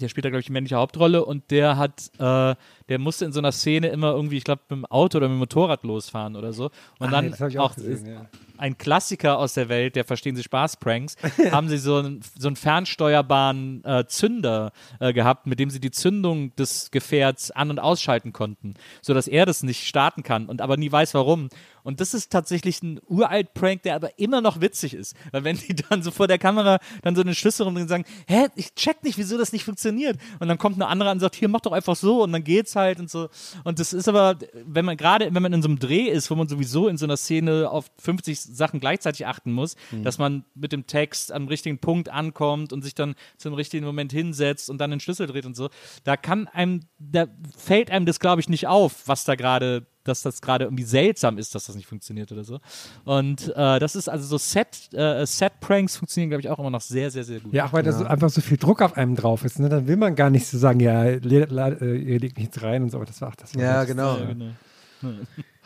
der spielt da, glaube ich, die männliche Hauptrolle und der hat, äh, der musste in so einer Szene immer irgendwie, ich glaube, mit dem Auto oder mit dem Motorrad losfahren oder so. Und Ah, dann auch, auch gesehen, ja. ein Klassiker aus der Welt, der Verstehen Sie Spaß-Pranks, haben sie so einen, so einen fernsteuerbaren äh, Zünder äh, gehabt, mit dem sie die Zündung des Gefährts an- und ausschalten konnten, sodass er das nicht starten kann und aber nie weiß, warum. Und das ist tatsächlich ein uralt Prank, der aber immer noch witzig ist. Weil wenn die dann so vor der Kamera dann so eine Schlüssel und sagen, hä, ich check nicht, wieso das nicht funktioniert. Und dann kommt eine andere an und sagt, hier, mach doch einfach so und dann geht's halt und so. Und das ist aber, wenn man gerade, wenn man in so einem Dreh ist, wo man sowieso in so einer Szene auf 50 Sachen gleichzeitig achten muss, dass man mit dem Text am richtigen Punkt ankommt und sich dann zum richtigen Moment hinsetzt und dann den Schlüssel dreht und so, da kann einem, da fällt einem das, glaube ich, nicht auf, was da gerade dass das gerade irgendwie seltsam ist, dass das nicht funktioniert oder so. Und äh, das ist also so Set, äh, Set-Pranks funktionieren, glaube ich, auch immer noch sehr, sehr, sehr gut. Ja, auch weil da so einfach so viel Druck auf einem drauf ist. Ne? Dann will man gar nicht so sagen, ja, le- la- äh, ihr legt nichts rein und so. Aber das war auch das. war Ja, das- genau. Ja, genau.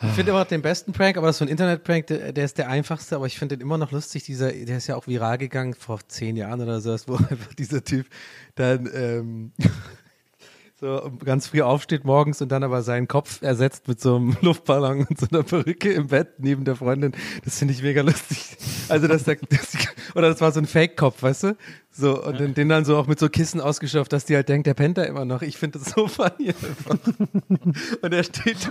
Ich finde immer noch den besten Prank, aber das ist so ein Internet-Prank, der, der ist der einfachste, aber ich finde den immer noch lustig. Dieser, der ist ja auch viral gegangen vor zehn Jahren oder so, wo einfach dieser Typ dann ähm, so ganz früh aufsteht morgens und dann aber seinen Kopf ersetzt mit so einem Luftballon und so einer Perücke im Bett neben der Freundin. Das finde ich mega lustig. Also, dass der, die, oder das war so ein Fake-Kopf, weißt du? So, und den, den dann so auch mit so Kissen ausgeschafft, dass die halt denkt, der pennt da immer noch. Ich finde das so funny einfach. Und er steht,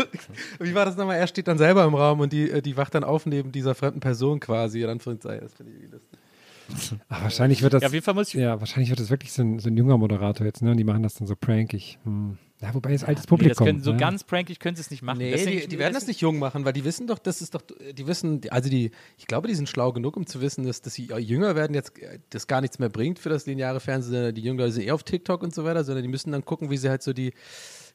wie war das nochmal? Er steht dann selber im Raum und die, äh, die wacht dann auf neben dieser fremden Person quasi. Anführungszeichen. Das finde ich irgendwie lustig. Ach, wahrscheinlich wird das. Ja, auf jeden Fall muss ich- Ja, wahrscheinlich wird das wirklich so ein, so ein junger Moderator jetzt, ne? Und die machen das dann so prankig. Hm. Ja, wobei jetzt altes Nee, das Publikum. können, so ne? ganz prankig können sie es nicht machen. Nee, Deswegen- die, die werden das nicht jung machen, weil die wissen doch, das ist doch, die wissen, also die, ich glaube, die sind schlau genug, um zu wissen, dass, dass sie jünger werden, jetzt äh, das gar nichts mehr bringt für das lineare Fernsehen, sondern die jungen Leute sind eher auf TikTok und so weiter, sondern die müssen dann gucken, wie sie halt so die,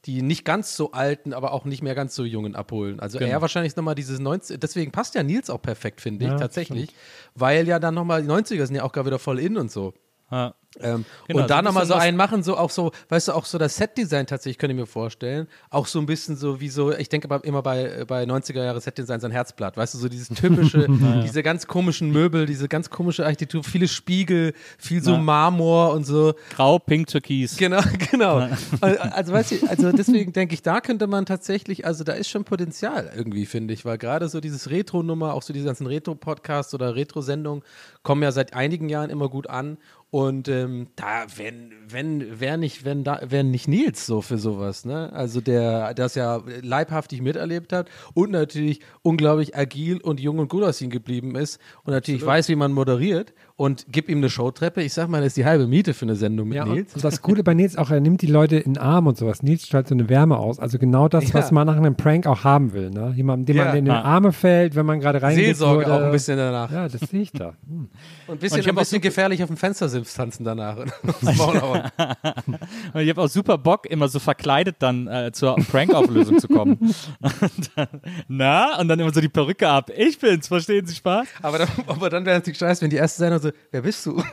die nicht ganz so alten, aber auch nicht mehr ganz so jungen abholen. Also Genau. eher wahrscheinlich nochmal dieses 90, deswegen passt ja Nils auch perfekt, finde ich, Ja, tatsächlich, weil ja dann nochmal, die 90er sind ja auch gerade wieder voll in und so. Ja. Ähm, Genau, und da so nochmal so einen machen, so auch so, weißt du, auch so das Setdesign tatsächlich, könnte ich mir vorstellen. Auch so ein bisschen so wie so, ich denke immer bei, bei 90er Jahre Setdesign so ein Herzblatt, weißt du, so dieses typische, diese ganz komischen Möbel, diese ganz komische Architektur, viele Spiegel, viel so Ja. Marmor und so. Grau, Pink, Türkis. Genau, genau. Also, weißt du, also deswegen denke ich, da könnte man tatsächlich, also da ist schon Potenzial irgendwie, finde ich, weil gerade so dieses Retro-Nummer, auch so diese ganzen Retro-Podcasts oder Retro-Sendungen kommen ja seit einigen Jahren immer gut an. Und ähm, da, wenn, wenn, wer nicht, wenn da, wer nicht Nils so für sowas, ne? Also der das ja leibhaftig miterlebt hat und natürlich unglaublich agil und jung und gut aussehen geblieben ist und natürlich weiß, wie man moderiert und gib ihm eine Showtreppe. Ich sag mal, das ist die halbe Miete für eine Sendung mit Ja, Nils. und das Coole bei Nils auch, er nimmt die Leute in den Arm und sowas. Nils strahlt so eine Wärme aus. Also genau das, Ja. was man nach einem Prank auch haben will. Ne? Jemand, dem Ja. man in die Ah. Arme fällt, wenn man gerade reingeht. Seelsorge wurde. auch ein bisschen danach. Ja, das sehe ich da. Hm. Und ein bisschen, Und ich ein bisschen gefährlich auf dem Fenstersims tanzen danach. Und ich habe auch super Bock, immer so verkleidet dann äh, zur Prank-Auflösung zu kommen. Und dann, na? Und dann immer so die Perücke ab. Ich bin's, verstehen Sie Spaß? aber, dann, aber dann wäre es nicht scheiße, wenn die erste Sendung so, wer bist du?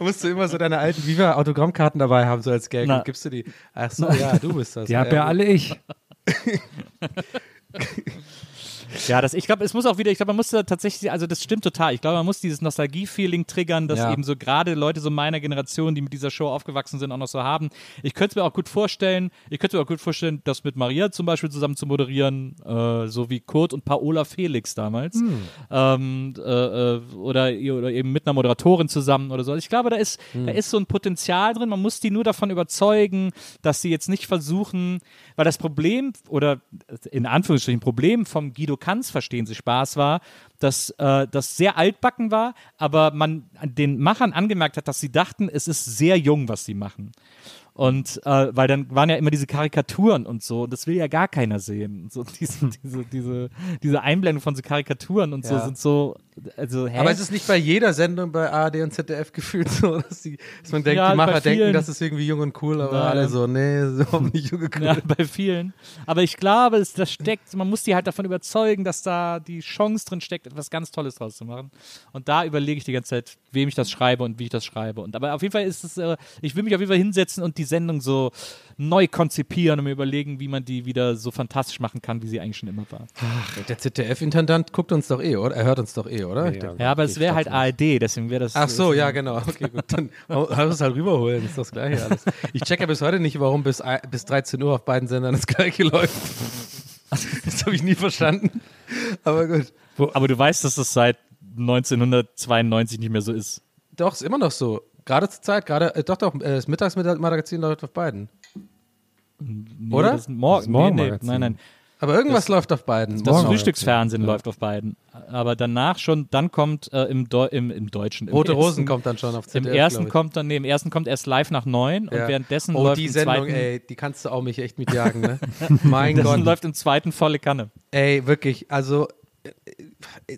musst du immer so deine alten Viva-Autogrammkarten dabei haben, so als Gag. Na. Und gibst du die. Ach so, ja, du bist das. Die hab ja gut. alle ich. Ja, das, ich glaube, es muss auch wieder, ich glaube, man muss da tatsächlich, also das stimmt total. Ich glaube, man muss dieses Nostalgie-Feeling triggern, das Ja. eben so gerade Leute so meiner Generation, die mit dieser Show aufgewachsen sind, auch noch so haben. Ich könnte es mir auch gut vorstellen, ich könnte mir auch gut vorstellen, das mit Maria zum Beispiel zusammen zu moderieren, äh, so wie Kurt und Paola Felix damals. Ähm, äh, äh, oder, oder eben mit einer Moderatorin zusammen oder so. Also ich glaube, da ist, da ist so ein Potenzial drin. Man muss die nur davon überzeugen, dass sie jetzt nicht versuchen, weil das Problem oder in Anführungsstrichen Problem vom Guido Kanz verstehen Sie Spaß war, dass äh, das sehr altbacken war, aber man den Machern angemerkt hat, dass sie dachten, es ist sehr jung, was sie machen. Und äh, weil dann waren ja immer diese Karikaturen und so, und das will ja gar keiner sehen. So diese, diese, diese, diese Einblendung von so Karikaturen und so Ja. sind so, also hä? Aber es ist nicht bei jeder Sendung bei ARD und ZDF gefühlt so, dass, die, dass man denkt, Ja, die Macher denken, das ist irgendwie jung und cool, aber Nein. alle so, nee, das ist überhaupt nicht jung und cool. Ja, bei vielen. Aber ich glaube, es, das steckt, man muss die halt davon überzeugen, dass da die Chance drin steckt, etwas ganz Tolles draus zu machen. Und da überlege ich die ganze Zeit, wem ich das schreibe und wie ich das schreibe. Und aber auf jeden Fall ist es, äh, ich will mich auf jeden Fall hinsetzen und die Sendung so neu konzipieren und mir überlegen, wie man die wieder so fantastisch machen kann, wie sie eigentlich schon immer war. Der ZDF-Intendant guckt uns doch eh, oder? Er hört uns doch eh, oder? Ich denke- Ja, aber es wäre halt ARD, deswegen wäre das. Ach so, ja, genau. Okay, gut. Dann lass uns halt rüberholen. Ist das Gleiche alles. Ich check ja bis heute nicht, warum bis, bis 13 Uhr auf beiden Sendern das Gleiche läuft. Das habe ich nie verstanden. Aber gut. Aber du weißt, dass das seit 1992 nicht mehr so ist. Doch, ist immer noch so. Gerade zur Zeit, gerade, äh, doch, doch, äh, das Mittagsmagazin läuft auf beiden. Nee, Oder? Das ist morgen. Das Morgenmagazin. Nee, nee, nein, nein. Aber irgendwas läuft auf beiden. Das Morgen- Frühstücksfernsehen läuft auf beiden. Aber danach schon, dann kommt äh, im, Deu im, im Deutschen. Im Rote ersten, Rosen kommt dann schon auf Im ZDF. ersten glaub ich. kommt dann, nee, im ersten kommt erst live nach neun und Ja. währenddessen Oh, läuft die im Sendung, zweiten, ey, die kannst du auch mich echt mitjagen, ne? mein währenddessen Gott. läuft im zweiten volle Kanne. Ey, wirklich, also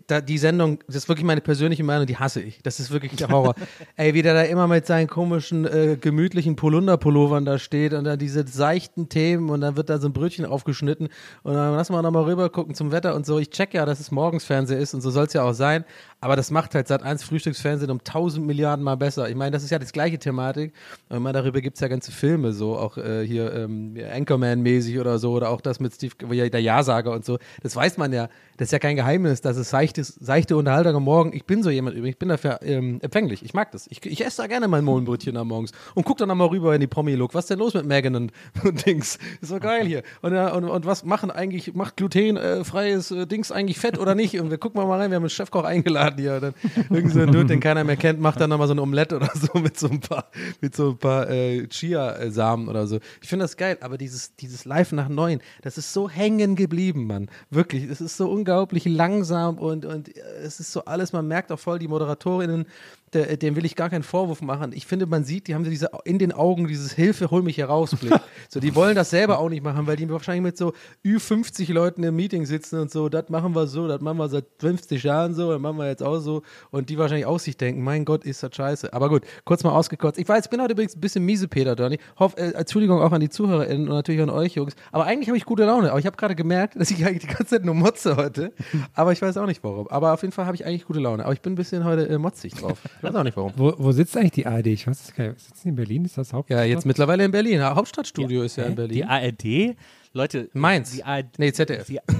da, die Sendung, das ist wirklich meine persönliche Meinung, die hasse ich. Das ist wirklich der Horror. Ey, wie der da immer mit seinen komischen, äh, gemütlichen Polunder-Pullovern da steht und dann diese seichten Themen und dann wird da so ein Brötchen aufgeschnitten und dann lassen wir nochmal rüber gucken zum Wetter und so. Ich check ja, dass es morgens Fernsehen ist und so soll es ja auch sein, aber das macht halt seit eins Frühstücksfernsehen um tausend Milliarden Mal besser. Ich meine, das ist ja das gleiche Thematik. Und meine, darüber gibt es ja ganze Filme, so auch äh, hier ähm, Anchorman-mäßig oder so oder auch das mit Steve, der Ja-Sager und so. Das weiß man ja. Das ist ja kein Geheimnis, dass es seichtes, seichte Unterhaltung am Morgen. Ich bin so jemand übrigens, ich bin dafür ähm, empfänglich. Ich mag das. Ich, ich esse da gerne mein Mohlenbrötchen am Morgens und guck dann nochmal rüber in die Promi-Look. Was ist denn los mit Megan und, und Dings? Ist so geil hier. Und, äh, und, und was machen eigentlich, macht glutenfreies äh, Dings eigentlich Fett oder nicht? Und wir gucken mal rein, wir haben einen Chefkoch eingeladen hier. Und dann irgend so ein Dude, den keiner mehr kennt, macht dann nochmal so ein Omelette oder so mit so ein paar, mit so ein paar äh, Chia-Samen oder so. Ich finde das geil, aber dieses, dieses Live nach neun, das ist so hängen geblieben, Mann. Wirklich, es ist so unglaublich langsam und, und äh, es ist so alles, man merkt auch voll, die Moderatorinnen, der, dem will ich gar keinen Vorwurf machen. Ich finde, man sieht, die haben diese in den Augen dieses Hilfe, hol mich heraus Blick. so, die wollen das selber auch nicht machen, weil die wahrscheinlich mit so Ü50 Leuten im Meeting sitzen und so, das machen wir so, das machen wir seit 50 Jahren so, das machen wir jetzt auch so und die wahrscheinlich auch sich denken, mein Gott, ist das scheiße. Aber gut, kurz mal ausgekotzt. Ich weiß, ich bin heute übrigens ein bisschen miese Peter, Donny. Hoff, äh, Entschuldigung auch an die ZuhörerInnen und natürlich an euch, Jungs. Aber eigentlich habe ich gute Laune. Aber ich habe gerade gemerkt, dass ich eigentlich die ganze Zeit nur motze heute. Aber ich weiß auch nicht warum. Aber auf jeden Fall habe ich eigentlich gute Laune. Aber ich bin ein bisschen heute äh, motzig drauf. Ich weiß auch nicht warum. Wo, wo sitzt eigentlich die ARD? Ich weiß es gar nicht. Sitzt die in Berlin? Ist das Hauptstadt? Ja, jetzt mittlerweile in Berlin. Ja, Hauptstadtstudio ist ja in Berlin. Die ARD, Leute. Mainz. Die ARD, Nee, ZDF. Die,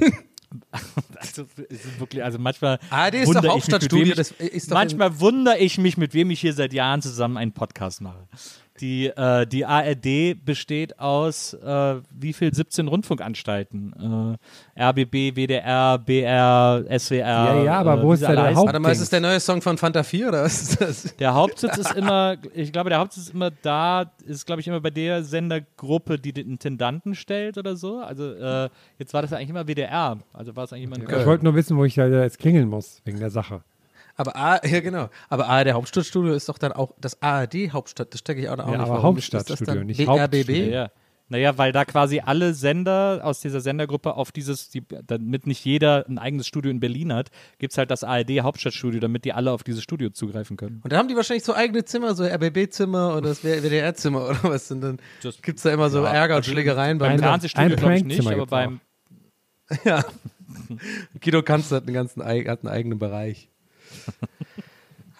also, es ist wirklich, also manchmal. ARD ist doch ich mich, Hauptstadtstudio, ich- ist doch in- manchmal wundere ich mich, mit wem ich hier seit Jahren zusammen einen Podcast mache. Die, äh, die ARD besteht aus äh, wie viel? 17 Rundfunkanstalten. Äh, RBB, WDR, BR, SWR. Ja, ja, aber äh, wo ist der heißen. Haupt- Warte mal, ist es der neue Song von Fanta 4 oder was ist das? Der Hauptsitz ist immer, ich glaube, der Hauptsitz ist immer da, ist, glaube ich, immer bei der Sendergruppe, die den Intendanten stellt oder so. Also äh, jetzt war das ja eigentlich immer WDR. Also war es eigentlich immer in Ich wollte nur wissen, wo ich da jetzt klingeln muss, wegen der Sache. Aber A, ja genau. Aber ARD Hauptstadtstudio ist doch dann auch das ARD Hauptstadt. Das stecke ich auch, auch Ja, nicht. aber Warum Hauptstadtstudio, nicht BRBB? Hauptstudio. Ja. Naja, weil da quasi alle Sender aus dieser Sendergruppe auf dieses, die, damit nicht jeder ein eigenes Studio in Berlin hat, gibt es halt das ARD Hauptstadtstudio, damit die alle auf dieses Studio zugreifen können. Und dann haben die wahrscheinlich so eigene Zimmer, so RBB-Zimmer oder das WDR-Zimmer oder was. Und dann Das- gibt es da immer so Ja, Ärger und also Schlägereien Beim Fernsehstudio glaube ich nicht, aber beim, Ja. Guido Kanz hat einen ganzen hat einen eigenen Bereich.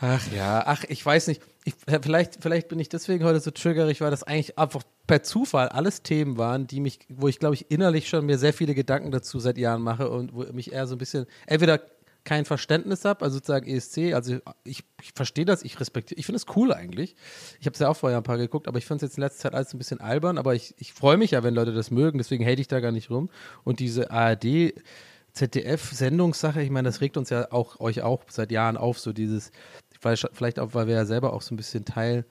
Ach ja, ach, ich weiß nicht. Ich, vielleicht, vielleicht bin ich deswegen heute so triggerig, weil das eigentlich einfach per Zufall alles Themen waren, die mich, wo ich glaube ich innerlich schon mir sehr viele Gedanken dazu seit Jahren mache und wo mich eher so ein bisschen entweder kein Verständnis habe, also sozusagen ESC, also ich, ich verstehe das, ich respektiere, ich finde es cool eigentlich. Ich habe es ja auch vorher ein paar geguckt, aber ich fand es jetzt in letzter Zeit alles ein bisschen albern, aber ich, ich freue mich ja, wenn Leute das mögen, deswegen hate ich da gar nicht rum. Und diese ARD, ZDF-Sendungssache, ich meine, das regt uns ja auch euch auch seit Jahren auf, so dieses, vielleicht, auch, weil wir ja selber auch so ein bisschen Teil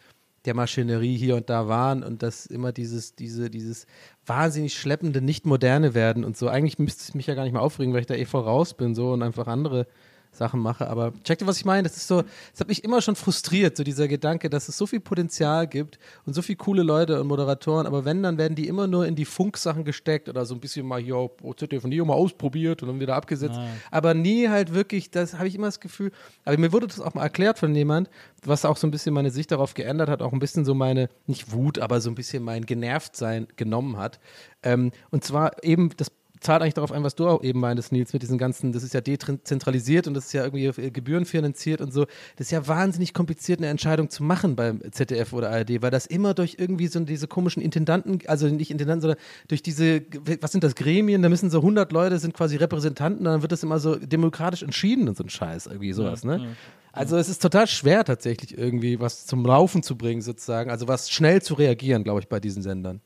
der Maschinerie hier und da waren und dass immer dieses, diese, dieses wahnsinnig schleppende, nicht moderne werden und so. Eigentlich müsste es mich ja gar nicht mehr aufregen, weil ich da eh voraus bin so und einfach andere Sachen mache. Aber checkt ihr, was ich meine? Das ist so, das hat mich immer schon frustriert, so dieser Gedanke, dass es so viel Potenzial gibt und so viele coole Leute und Moderatoren, aber wenn, dann werden die immer nur in die Funksachen gesteckt oder so ein bisschen mal hier, ZDF und hier mal ausprobiert und dann wieder abgesetzt. Aber nie halt wirklich, das habe ich immer das Gefühl, aber mir wurde das auch mal erklärt von jemand, was auch so ein bisschen meine Sicht darauf geändert hat, auch ein bisschen so meine, nicht Wut, aber so ein bisschen mein Genervtsein genommen hat. Ähm, und zwar eben das zahlt eigentlich darauf ein, was du auch eben meintest, Nils, mit diesen ganzen, das ist ja dezentralisiert und das ist ja irgendwie äh, gebührenfinanziert und so. Das ist ja wahnsinnig kompliziert, eine Entscheidung zu machen beim ZDF oder ARD, weil das immer durch irgendwie so diese komischen Intendanten, also nicht Intendanten, sondern durch diese, was sind das, Gremien, da müssen so 100 Leute, sind quasi Repräsentanten, dann wird das immer so demokratisch entschieden und so ein Scheiß, irgendwie sowas, ne? Also es ist total schwer tatsächlich irgendwie was zum Laufen zu bringen sozusagen, also was schnell zu reagieren, glaube ich, bei diesen Sendern.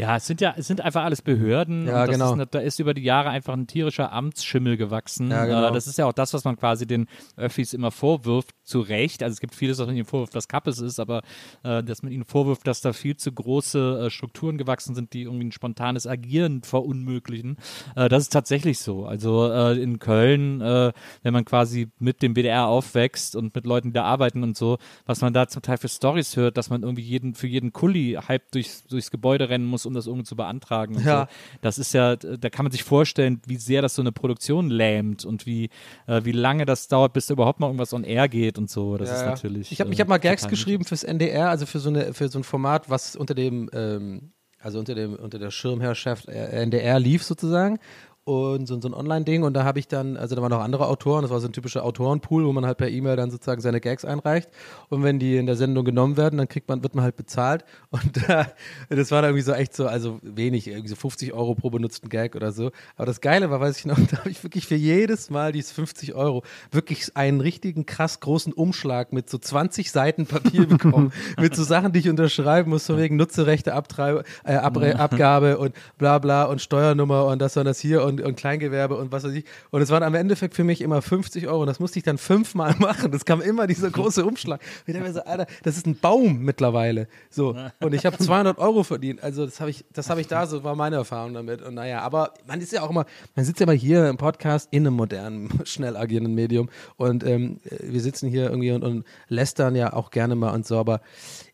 Ja, es sind ja, es sind einfach alles Behörden. Ja, genau. Ist, da ist über die Jahre einfach ein tierischer Amtsschimmel gewachsen. Ja, genau. Äh, das ist ja auch das, was man quasi den Öffis immer vorwirft, zu Recht. Also es gibt vieles, was man ihnen vorwirft, was Kappes ist, aber äh, dass man ihnen vorwirft, dass da viel zu große äh, Strukturen gewachsen sind, die irgendwie ein spontanes Agieren verunmöglichen. Äh, das ist tatsächlich so. Also äh, in Köln, äh, wenn man quasi mit dem WDR aufwächst und mit Leuten, die da arbeiten und so, was man da zum Teil für Stories hört, dass man irgendwie jeden, für jeden Kulli halb durchs, durchs Gebäude rennen muss, um das irgendwie zu beantragen. Ja. so. Das ist ja, da kann man sich vorstellen, wie sehr das so eine Produktion lähmt und wie, äh, wie lange das dauert, bis da überhaupt mal irgendwas on air geht und so. Das ist Ja, ja. natürlich. Ich habe äh, ich hab mal Gags geschrieben fürs NDR, also für so, eine, für so ein Format, was unter dem, ähm, also unter dem, unter der Schirmherrschaft äh, NDR lief sozusagen. Und so, so ein Online-Ding. Und da habe ich dann, also da waren noch andere Autoren, das war so ein typischer Autorenpool, wo man halt per E-Mail dann sozusagen seine Gags einreicht. Und wenn die in der Sendung genommen werden, dann kriegt man, wird man halt bezahlt. Und äh, das war dann irgendwie so echt so, also wenig, irgendwie so 50 Euro pro benutzten Gag oder so, aber das Geile war, weiß ich noch, da habe ich wirklich für jedes Mal diese 50 Euro wirklich einen richtigen krass großen Umschlag mit so 20 Seiten Papier bekommen, mit so Sachen, die ich unterschreiben muss, von wegen Nutzerechte, Abtreib äh, Abre Abgabe und bla bla und Steuernummer und das und das hier und, und Kleingewerbe und was weiß ich. Und es waren am Endeffekt für mich immer 50 Euro und das musste ich dann fünfmal machen. Das kam immer dieser große Umschlag. Und ich dachte mir so, Alter, das ist ein Baum mittlerweile. So. Und ich habe 200 Euro verdient. Also das habe ich, das habe ich da, so war meine Erfahrung damit. Und naja, aber man ist ja auch immer, man sitzt ja mal hier im Podcast in einem modernen, schnell agierenden Medium und ähm, wir sitzen hier irgendwie und, und lästern ja auch gerne mal und so, aber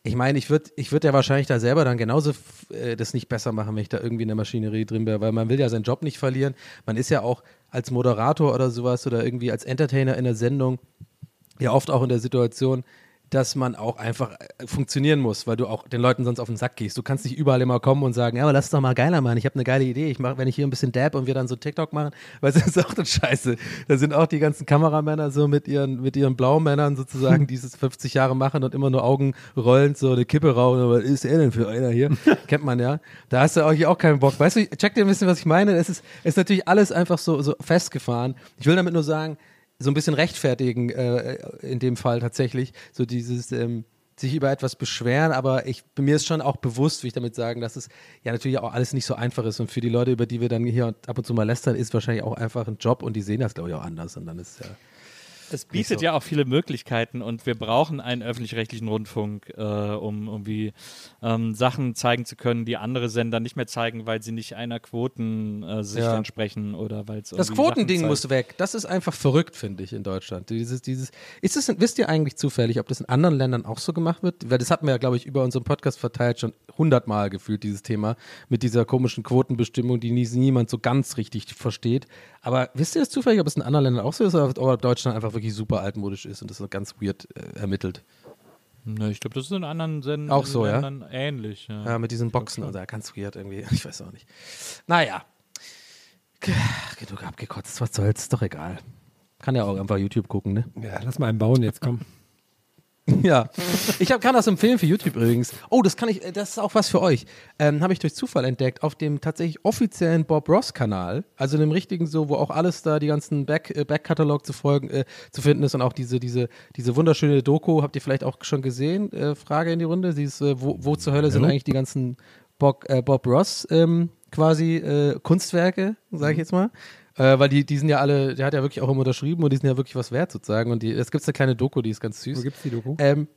ich meine, ich würde ich würd ja wahrscheinlich da selber dann genauso äh, das nicht besser machen, wenn ich da irgendwie in der Maschinerie drin wäre, weil man will ja seinen Job nicht verlieren. Man ist ja auch als Moderator oder sowas oder irgendwie als Entertainer in der Sendung ja oft auch in der Situation, dass man auch einfach äh, funktionieren muss, weil du auch den Leuten sonst auf den Sack gehst. Du kannst nicht überall immer kommen und sagen, ja, aber lass es doch mal geiler machen. Ich habe eine geile Idee. Ich mache, wenn ich hier ein bisschen Dab und wir dann so TikTok machen, weil das ist auch das Scheiße. Da sind auch die ganzen Kameramänner so mit ihren mit ihren Blaumännern sozusagen, die es 50 Jahre machen und immer nur Augen rollend so eine Kippe rauchen. Was ist er denn für einer hier? Kennt man ja. Da hast du auch hier auch keinen Bock. Weißt du, check dir ein bisschen, was ich meine. Es ist, es ist natürlich alles einfach so, so festgefahren. Ich will damit nur sagen, so ein bisschen rechtfertigen, äh, in dem Fall tatsächlich, so dieses ähm, sich über etwas beschweren, aber ich mir ist schon auch bewusst, wie ich damit sagen, dass es ja natürlich auch alles nicht so einfach ist und für die Leute, über die wir dann hier ab und zu mal lästern, ist wahrscheinlich auch einfach ein Job und die sehen das glaube ich auch anders und dann ist ja Es bietet so. ja auch viele Möglichkeiten und wir brauchen einen öffentlich-rechtlichen Rundfunk, äh, um irgendwie ähm, Sachen zeigen zu können, die andere Sender nicht mehr zeigen, weil sie nicht einer Quotensicht Ja. entsprechen oder weil es Das Quotending muss weg. Das ist einfach verrückt, finde ich, in Deutschland. Dieses, dieses, ist es, wisst ihr eigentlich zufällig, ob das in anderen Ländern auch so gemacht wird? Weil das hatten wir ja, glaube ich, über unseren Podcast verteilt schon hundertmal gefühlt, dieses Thema mit dieser komischen Quotenbestimmung, die nie, niemand so ganz richtig versteht. Aber wisst ihr das zufällig, ob es in anderen Ländern auch so ist oder ob Deutschland einfach wirklich super altmodisch ist und das so ganz weird äh, ermittelt? Ne, ich glaube, das ist in anderen Sendern Auch so, ja? ähnlich. Ja. Ja, mit diesen Boxen und so, ganz weird irgendwie. Ich weiß auch nicht. Naja. Genug abgekotzt, was soll's, ist doch egal. Kann ja auch einfach YouTube gucken, ne? Ja, lass mal einen bauen jetzt, komm. Ja, ich hab, kann das empfehlen für YouTube übrigens. Oh, das kann ich, äh, das ist auch was für euch. Ähm, Habe ich durch Zufall entdeckt auf dem tatsächlich offiziellen Bob Ross Kanal, also dem richtigen so, wo auch alles da die ganzen Back äh, Backkatalog zu folgen äh, zu finden ist und auch diese diese diese wunderschöne Doku habt ihr vielleicht auch schon gesehen? Äh, Frage in die Runde, dieses äh, wo, wo zur Hölle sind eigentlich die ganzen Bob, Bob Ross ähm, quasi Kunstwerke, sage ich jetzt mal. Äh, weil die, die sind ja alle, der hat ja wirklich auch immer unterschrieben und die sind ja wirklich was wert sozusagen. Und die, es gibt eine kleine Doku, die ist ganz süß. Wo gibt's die Doku? Ähm,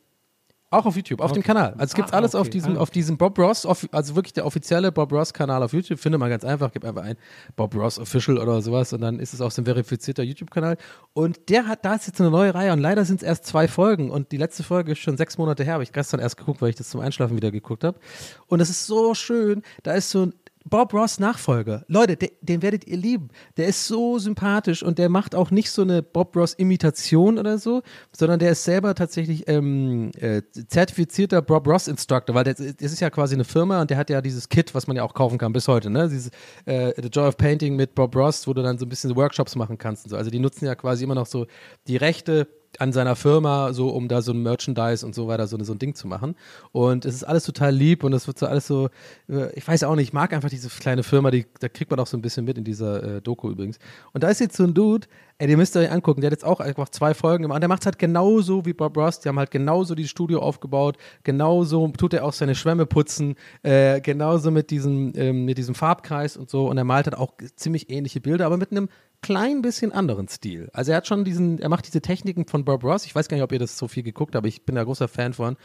auch auf YouTube, auf dem Kanal. Also es gibt Ah, alles auf okay. diesem, Ah. auf diesem Bob Ross, also wirklich der offizielle Bob Ross Kanal auf YouTube. Findet man ganz einfach, gib einfach ein Bob Ross Official oder sowas und dann ist es auch so ein verifizierter YouTube-Kanal. Und der hat, da ist jetzt eine neue Reihe und leider sind es erst zwei Folgen und die letzte Folge ist schon sechs Monate her, habe ich gestern erst geguckt, weil ich das zum Einschlafen wieder geguckt habe. Und es ist so schön, da ist so ein Bob Ross Nachfolger. Leute, de, den werdet ihr lieben. Der ist so sympathisch und der macht auch nicht so eine Bob Ross Imitation oder so, sondern der ist selber tatsächlich ähm, äh, zertifizierter Bob Ross Instructor, weil das ist ja quasi eine Firma und der hat ja dieses Kit, was man ja auch kaufen kann bis heute, ne? Dieses äh, The Joy of Painting mit Bob Ross, wo du dann so ein bisschen Workshops machen kannst und so. Also die nutzen ja quasi immer noch so die Rechte an seiner Firma, so um da so ein Merchandise und so weiter, so, so ein Ding zu machen. Und es ist alles total lieb und es wird so alles so, äh, ich weiß auch nicht, ich mag einfach diese kleine Firma, die, da kriegt man auch so ein bisschen mit in dieser äh, Doku übrigens. Und da ist jetzt so ein Dude, ey, den müsst ihr euch angucken, der hat jetzt auch einfach zwei Folgen gemacht und der macht es halt genauso wie Bob Ross, die haben halt genauso die Studio aufgebaut, genauso tut er auch seine Schwämme putzen, äh, genauso mit diesem, ähm, mit diesem Farbkreis und so und er malt halt auch ziemlich ähnliche Bilder, aber mit einem klein bisschen anderen Stil. Also er hat schon diesen, er macht diese Techniken von Bob Ross. Ich weiß gar nicht, ob ihr das so viel geguckt habt, aber ich bin da großer Fan von.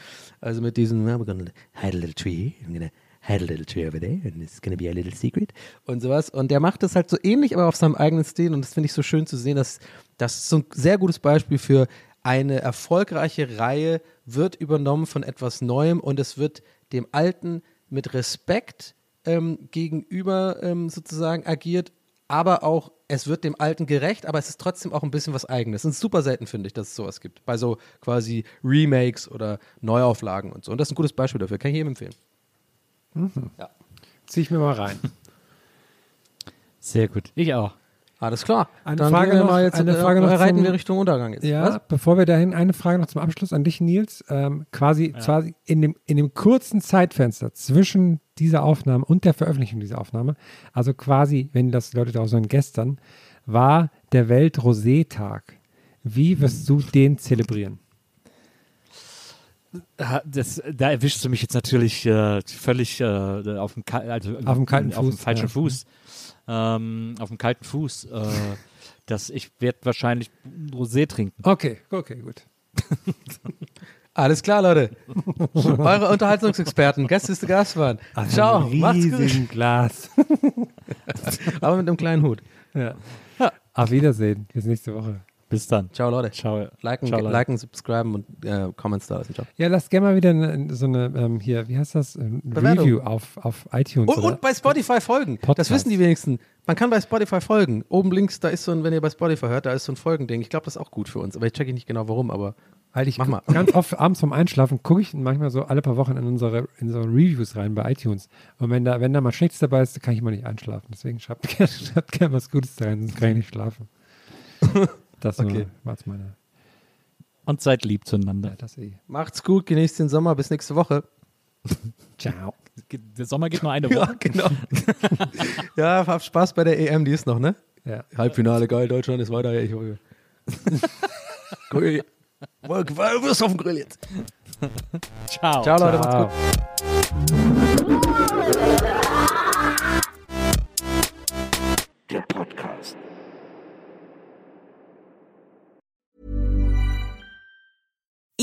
Also mit diesen, we're gonna hide a little tree, I'm gonna hide a little tree over there and it's gonna be a little secret und sowas. Und der macht das halt so ähnlich, aber auf seinem eigenen Stil und das finde ich so schön zu sehen, dass das ist so ein sehr gutes Beispiel für eine erfolgreiche Reihe wird übernommen von etwas Neuem und es wird dem Alten mit Respekt ähm, gegenüber ähm, sozusagen agiert, aber auch es wird dem Alten gerecht, aber es ist trotzdem auch ein bisschen was Eigenes. Und es ist super selten, finde ich, dass es sowas gibt. Bei so quasi Remakes oder Neuauflagen und so. Und das ist ein gutes Beispiel dafür. Kann ich jedem empfehlen. Zieh ich mir mal rein. Sehr gut. Ich auch. Alles klar. Eine Dann Frage gehen wir noch- jetzt, eine äh, Frage noch reiten zum- wir Richtung Untergang jetzt. Ja, Was? bevor wir dahin, eine Frage noch zum Abschluss an dich, Nils. Ähm, quasi, quasi in, dem, in dem kurzen Zeitfenster zwischen dieser Aufnahme und der Veröffentlichung dieser Aufnahme, also quasi, wenn das die Leute draußen hören, gestern, war der Welt-Rosé-Tag. Wie wirst du den zelebrieren? Das, da erwischst du mich jetzt natürlich äh, völlig äh, auf dem, also Auf dem kalten auf dem Fuß, falschen ja. Fuß. Ähm, auf dem kalten Fuß. Äh, dass ich werde wahrscheinlich Rosé trinken. Okay, okay, gut. Alles klar, Leute. Eure Unterhaltungsexperten, Gäste ist Gast waren. Ciao, macht's gut. Glas. Aber mit einem kleinen Hut. ja. Auf Wiedersehen. Bis nächste Woche. Bis dann. Ciao, Leute. Ciao. Liken, Ciao, Leute. liken subscriben und äh, Comments da lassen. Ciao. Ja, lasst gerne mal wieder eine, so eine, ähm, hier, wie heißt das? Bewertung. Review auf, auf iTunes. Und, oder? und bei Spotify folgen. Podcast. Das wissen die wenigsten. Man kann bei Spotify folgen. Oben links, da ist so ein, wenn ihr bei Spotify hört, da ist so ein Folgending. Ich glaube, das ist auch gut für uns. Aber ich checke nicht genau warum, aber Weil ich Mach mal. ganz oft abends vorm Einschlafen gucke ich manchmal so alle paar Wochen in unsere, in unsere Reviews rein bei iTunes. Und wenn da, wenn da mal Schlechtes dabei ist, kann ich mal nicht einschlafen. Deswegen schreibt gerne schreibt gern was Gutes da rein, sonst kann ich nicht schlafen. Das Okay. okay. war meine. Und seid lieb zueinander. Ja, das eh. macht's gut, genießt den Sommer. Bis nächste Woche. Ciao. Der Sommer geht nur eine Woche. genau. ja, habt Spaß bei der EM, die ist noch, ne? Ja. Halbfinale, geil, Deutschland ist weiter. Ich hoffe. Grill. Du wirst auf dem Grill jetzt. Ciao. Ciao, Leute, macht's Ciao. gut. Der Podcast.